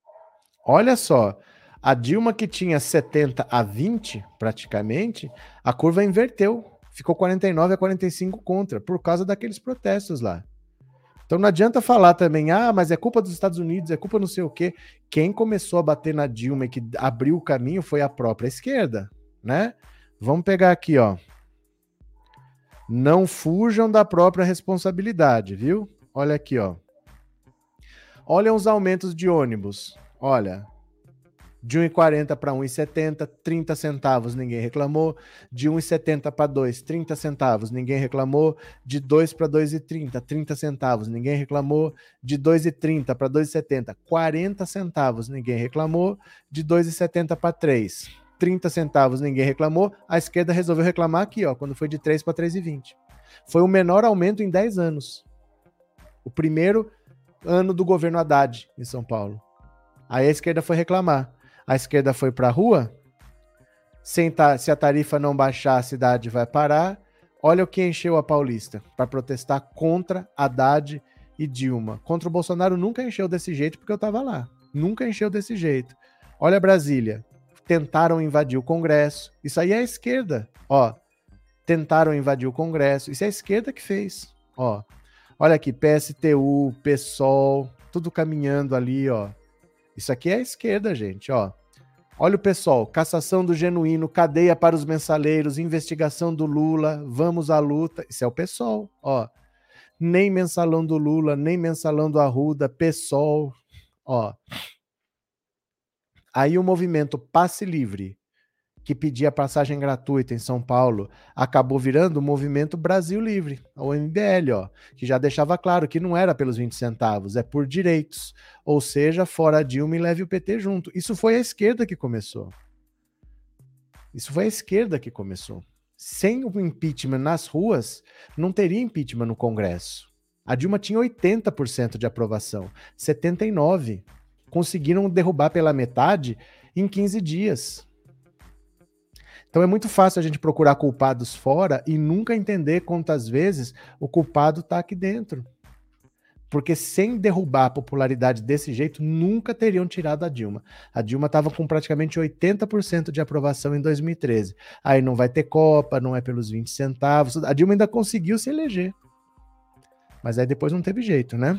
Olha só, a Dilma que tinha 70 a 20 praticamente, a curva inverteu. Ficou 49 a 45 contra, por causa daqueles protestos lá. Então não adianta falar também, ah, mas é culpa dos Estados Unidos, é culpa não sei o quê. Quem começou a bater na Dilma e que abriu o caminho foi a própria esquerda, né? Vamos pegar aqui, ó. Não fujam da própria responsabilidade, viu? Olha aqui, ó. Olha os aumentos de ônibus. Olha, de 1,40 para 1,70, 30 centavos, ninguém reclamou. De 1,70 para 2, 30 centavos, ninguém reclamou. De 2 para 2,30, 30 centavos, ninguém reclamou. De 2,30 para 2,70, 40 centavos, ninguém reclamou. De 2,70 para 3, 30 centavos, ninguém reclamou. A esquerda resolveu reclamar aqui, ó, quando foi de 3 para 3,20. Foi o menor aumento em 10 anos. O primeiro ano do governo Haddad em São Paulo. Aí a esquerda foi reclamar a esquerda foi para a rua, se a tarifa não baixar, a cidade vai parar. Olha o que encheu a Paulista para protestar contra Haddad e Dilma. Contra o Bolsonaro nunca encheu desse jeito porque eu estava lá. Nunca encheu desse jeito. Olha Brasília. Tentaram invadir o Congresso. Isso aí é a esquerda. Ó, tentaram invadir o Congresso. Isso é a esquerda que fez. Ó, olha aqui, PSTU, PSOL, tudo caminhando ali, ó. Isso aqui é a esquerda, gente, ó. Olha o pessoal, cassação do genuíno, cadeia para os mensaleiros, investigação do Lula, vamos à luta. Isso é o pessoal, ó. Nem mensalão do Lula, nem mensalão do Arruda, pessoal, ó. Aí o movimento Passe Livre, que pedia passagem gratuita em São Paulo, acabou virando o Movimento Brasil Livre, o MBL, ó, que já deixava claro que não era pelos 20 centavos, é por direitos. Ou seja, fora Dilma e leve o PT junto. Isso foi a esquerda que começou. Isso foi a esquerda que começou. Sem o impeachment nas ruas, não teria impeachment no Congresso. A Dilma tinha 80% de aprovação, 79%. Conseguiram derrubar pela metade em 15 dias. Então é muito fácil a gente procurar culpados fora e nunca entender quantas vezes o culpado está aqui dentro. Porque sem derrubar a popularidade desse jeito, nunca teriam tirado a Dilma. A Dilma estava com praticamente 80% de aprovação em 2013. Aí não vai ter Copa, não é pelos 20 centavos. A Dilma ainda conseguiu se eleger. Mas aí depois não teve jeito, né?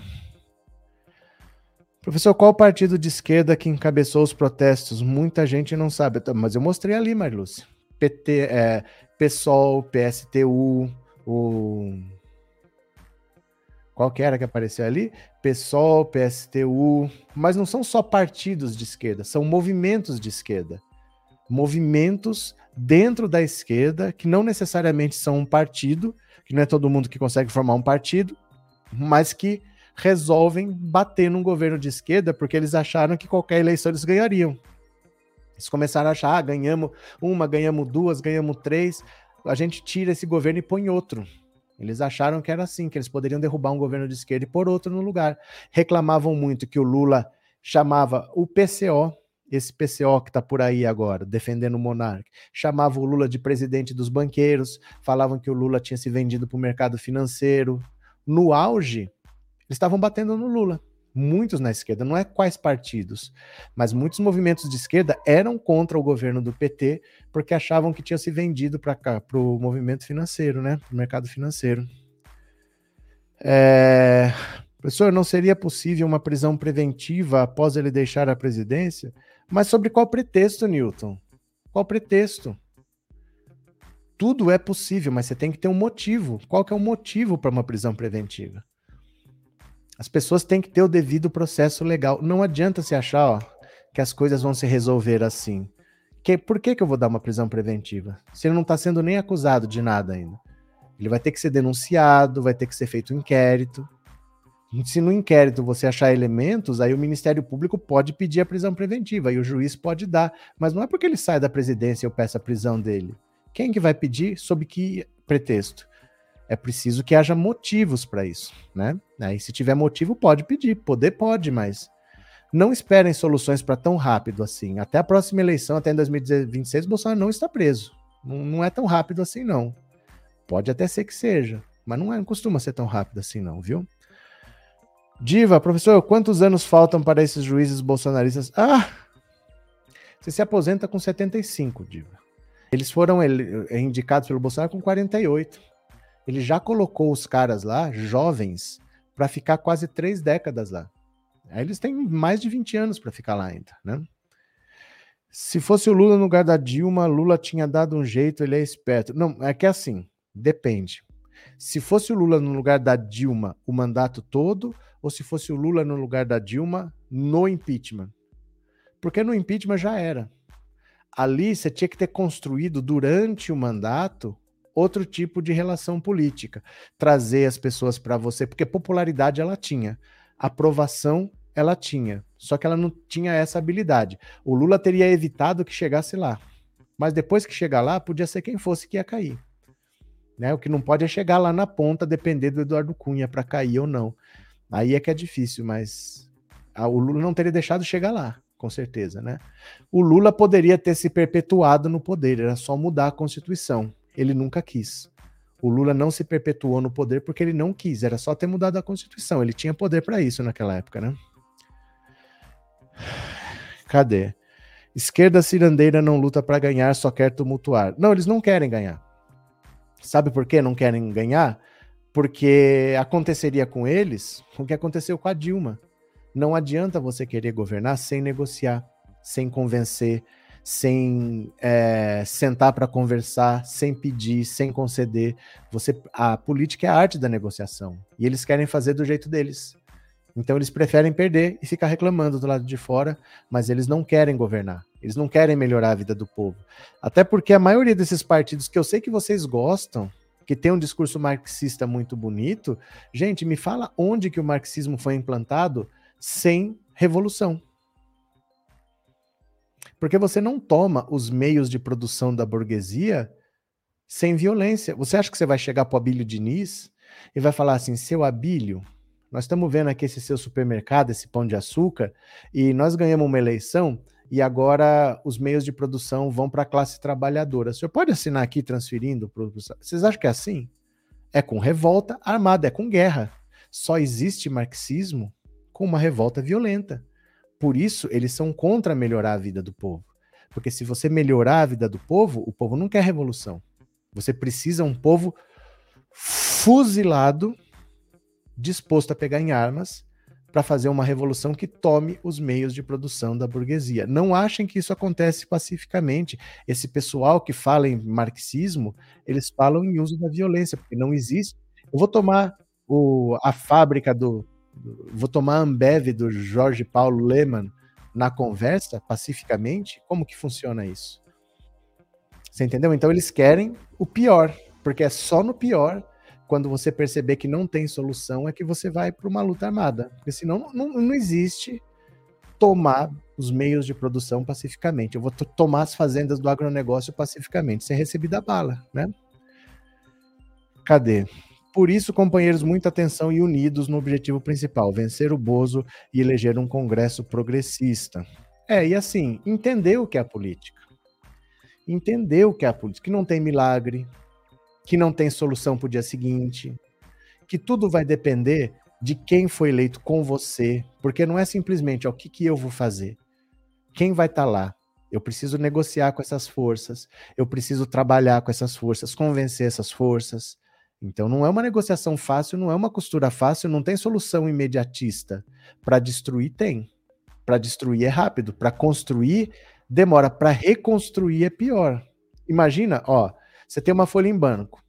Professor, qual partido de esquerda que encabeçou os protestos? Muita gente não sabe, mas eu mostrei ali, Marlúcia. PT, é, PSOL, PSTU, o. Qual que era que apareceu ali? PSOL, PSTU, mas não são só partidos de esquerda, são movimentos de esquerda. Movimentos dentro da esquerda, que não necessariamente são um partido, que não é todo mundo que consegue formar um partido, mas que resolvem bater num governo de esquerda porque eles acharam que qualquer eleição eles ganhariam. Eles começaram a achar, ah, ganhamos uma, ganhamos duas, ganhamos três, a gente tira esse governo e põe outro. Eles acharam que era assim, que eles poderiam derrubar um governo de esquerda e pôr outro no lugar. Reclamavam muito que o Lula chamava o PCO, esse PCO que está por aí agora, defendendo o monarca, chamava o Lula de presidente dos banqueiros, falavam que o Lula tinha se vendido para o mercado financeiro. No auge, eles estavam batendo no Lula muitos na esquerda, não é quais partidos, mas muitos movimentos de esquerda eram contra o governo do PT porque achavam que tinha se vendido para cá, para o movimento financeiro, né, para o mercado financeiro. É... Professor, não seria possível uma prisão preventiva após ele deixar a presidência? Mas sobre qual pretexto, Newton? Qual pretexto? Tudo é possível, mas você tem que ter um motivo. Qual que é o motivo para uma prisão preventiva? As pessoas têm que ter o devido processo legal. Não adianta se achar ó, que as coisas vão se resolver assim. Que, por que, que eu vou dar uma prisão preventiva? Se ele não está sendo nem acusado de nada ainda. Ele vai ter que ser denunciado, vai ter que ser feito um inquérito. Se no inquérito você achar elementos, aí o Ministério Público pode pedir a prisão preventiva e o juiz pode dar. Mas não é porque ele sai da presidência e eu peço a prisão dele. Quem que vai pedir? Sob que pretexto? É preciso que haja motivos para isso, né? Aí, se tiver motivo, pode pedir, poder pode, mas não esperem soluções para tão rápido assim. Até a próxima eleição, até em 2026, Bolsonaro não está preso. Não, não é tão rápido assim, não. Pode até ser que seja, mas não, é, não costuma ser tão rápido assim, não, viu? Diva, professor, quantos anos faltam para esses juízes bolsonaristas? Ah! Você se aposenta com 75, Diva. Eles foram indicados pelo Bolsonaro com 48 ele já colocou os caras lá, jovens, para ficar quase três décadas lá. Aí eles têm mais de 20 anos para ficar lá ainda, né? Se fosse o Lula no lugar da Dilma, Lula tinha dado um jeito, ele é esperto. Não, é que é assim, depende. Se fosse o Lula no lugar da Dilma o mandato todo, ou se fosse o Lula no lugar da Dilma no impeachment. Porque no impeachment já era. Ali você tinha que ter construído durante o mandato outro tipo de relação política, trazer as pessoas para você, porque popularidade ela tinha, aprovação ela tinha, só que ela não tinha essa habilidade. O Lula teria evitado que chegasse lá, mas depois que chegar lá, podia ser quem fosse que ia cair. Né? O que não pode é chegar lá na ponta, depender do Eduardo Cunha para cair ou não. Aí é que é difícil, mas o Lula não teria deixado chegar lá, com certeza, né? O Lula poderia ter se perpetuado no poder, era só mudar a Constituição ele nunca quis. O Lula não se perpetuou no poder porque ele não quis, era só ter mudado a Constituição. Ele tinha poder para isso naquela época, né? Cadê? Esquerda cirandeira não luta para ganhar, só quer tumultuar. Não, eles não querem ganhar. Sabe por que não querem ganhar? Porque aconteceria com eles o que aconteceu com a Dilma. Não adianta você querer governar sem negociar, sem convencer, sem é, sentar para conversar, sem pedir, sem conceder. Você, a política é a arte da negociação e eles querem fazer do jeito deles. Então eles preferem perder e ficar reclamando do lado de fora, mas eles não querem governar. Eles não querem melhorar a vida do povo. Até porque a maioria desses partidos que eu sei que vocês gostam, que tem um discurso marxista muito bonito, gente, me fala onde que o marxismo foi implantado sem revolução. Porque você não toma os meios de produção da burguesia sem violência. Você acha que você vai chegar para o Abílio Diniz e vai falar assim, seu Abílio, nós estamos vendo aqui esse seu supermercado, esse pão de açúcar, e nós ganhamos uma eleição e agora os meios de produção vão para a classe trabalhadora. O senhor pode assinar aqui transferindo? Pro... Vocês acham que é assim? É com revolta armada, é com guerra. Só existe marxismo com uma revolta violenta. Por isso, eles são contra melhorar a vida do povo. Porque se você melhorar a vida do povo, o povo não quer revolução. Você precisa um povo fuzilado disposto a pegar em armas para fazer uma revolução que tome os meios de produção da burguesia. Não achem que isso acontece pacificamente. Esse pessoal que fala em marxismo, eles falam em uso da violência, porque não existe. Eu vou tomar o, a fábrica do, do. Vou tomar Ambev do Jorge Paulo Lehmann na conversa, pacificamente. Como que funciona isso? Você entendeu? Então eles querem o pior, porque é só no pior quando você perceber que não tem solução, é que você vai para uma luta armada. Porque senão não, não existe tomar os meios de produção pacificamente. Eu vou tomar as fazendas do agronegócio pacificamente, sem receber da bala, né? Cadê? Por isso, companheiros, muita atenção e unidos no objetivo principal: vencer o Bozo e eleger um Congresso progressista. É, e assim, entender o que é a política. Entender o que é a política, que não tem milagre, que não tem solução para o dia seguinte, que tudo vai depender de quem foi eleito com você, porque não é simplesmente ó, o que, que eu vou fazer, quem vai estar tá lá. Eu preciso negociar com essas forças, eu preciso trabalhar com essas forças, convencer essas forças. Então não é uma negociação fácil, não é uma costura fácil, não tem solução imediatista. Para destruir tem. Para destruir é rápido, para construir demora, para reconstruir é pior. Imagina, ó, você tem uma folha em branco.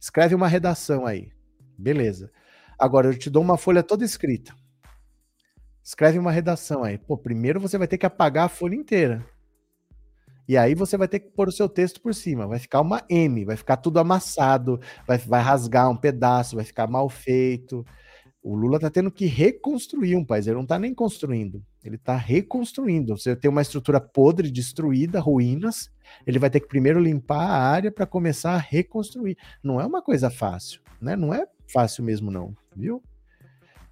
Escreve uma redação aí. Beleza. Agora eu te dou uma folha toda escrita. Escreve uma redação aí. Pô, primeiro você vai ter que apagar a folha inteira. E aí você vai ter que pôr o seu texto por cima. Vai ficar uma M, vai ficar tudo amassado, vai, vai rasgar um pedaço, vai ficar mal feito. O Lula está tendo que reconstruir um país, ele não está nem construindo, ele está reconstruindo. Você tem uma estrutura podre, destruída, ruínas, ele vai ter que primeiro limpar a área para começar a reconstruir. Não é uma coisa fácil, né? Não é fácil mesmo, não, viu?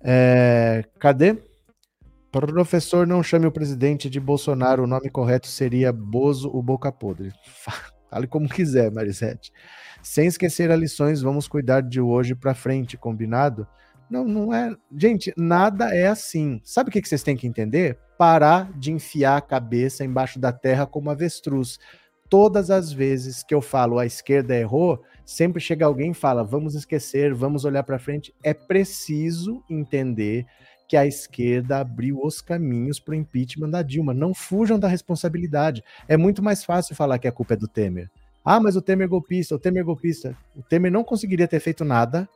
É, cadê? Professor, não chame o presidente de Bolsonaro, o nome correto seria Bozo o Boca Podre. Fale como quiser, Marisete. Sem esquecer as lições, vamos cuidar de hoje para frente, combinado? Não, não é. Gente, nada é assim. Sabe o que vocês têm que entender? Parar de enfiar a cabeça embaixo da terra como avestruz. Todas as vezes que eu falo a esquerda errou, sempre chega alguém e fala: vamos esquecer, vamos olhar para frente. É preciso entender que a esquerda abriu os caminhos para o impeachment da Dilma. Não fujam da responsabilidade. É muito mais fácil falar que a culpa é do Temer. Ah, mas o Temer é golpista, o Temer é golpista. O Temer não conseguiria ter feito nada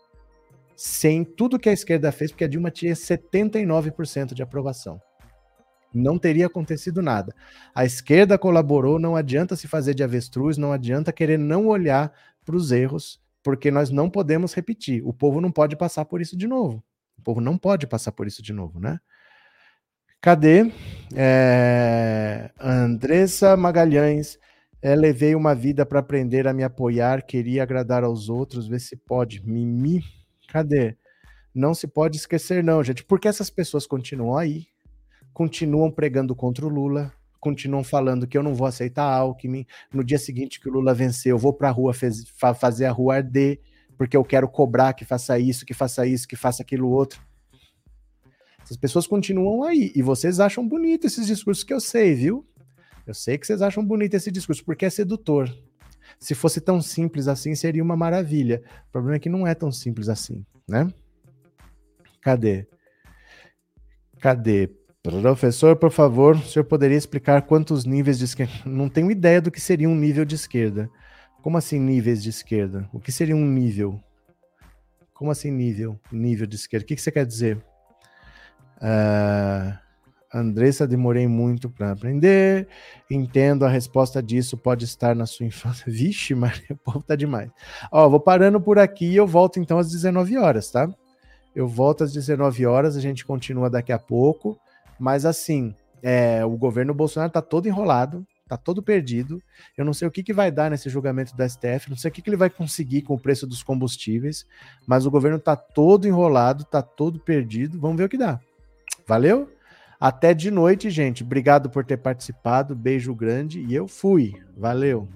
sem tudo que a esquerda fez, porque a Dilma tinha 79% de aprovação. Não teria acontecido nada. A esquerda colaborou, não adianta se fazer de avestruz, não adianta querer não olhar para os erros, porque nós não podemos repetir. O povo não pode passar por isso de novo. Povo não pode passar por isso de novo, né? Cadê? É... Andressa Magalhães. É, levei uma vida para aprender a me apoiar, queria agradar aos outros, ver se pode. Mimi. Cadê? Não se pode esquecer, não, gente, porque essas pessoas continuam aí, continuam pregando contra o Lula, continuam falando que eu não vou aceitar Alckmin. No dia seguinte que o Lula venceu, eu vou para a rua fez, fa fazer a rua arder, porque eu quero cobrar que faça isso, que faça isso, que faça aquilo outro. Essas pessoas continuam aí. E vocês acham bonito esses discursos que eu sei, viu? Eu sei que vocês acham bonito esse discurso, porque é sedutor. Se fosse tão simples assim, seria uma maravilha. O problema é que não é tão simples assim, né? Cadê? Cadê? Professor, por favor, o senhor poderia explicar quantos níveis de esquerda? Não tenho ideia do que seria um nível de esquerda. Como assim níveis de esquerda? O que seria um nível? Como assim nível? Nível de esquerda? O que, que você quer dizer? Uh, Andressa, demorei muito para aprender. Entendo, a resposta disso pode estar na sua infância. Vixe, mas o povo tá demais. Ó, vou parando por aqui e eu volto então às 19 horas, tá? Eu volto às 19 horas, a gente continua daqui a pouco. Mas assim, é, o governo Bolsonaro tá todo enrolado, tá todo perdido. Eu não sei o que, que vai dar nesse julgamento do STF, não sei o que, que ele vai conseguir com o preço dos combustíveis, mas o governo tá todo enrolado, tá todo perdido. Vamos ver o que dá. Valeu? Até de noite, gente. Obrigado por ter participado. Beijo grande e eu fui. Valeu.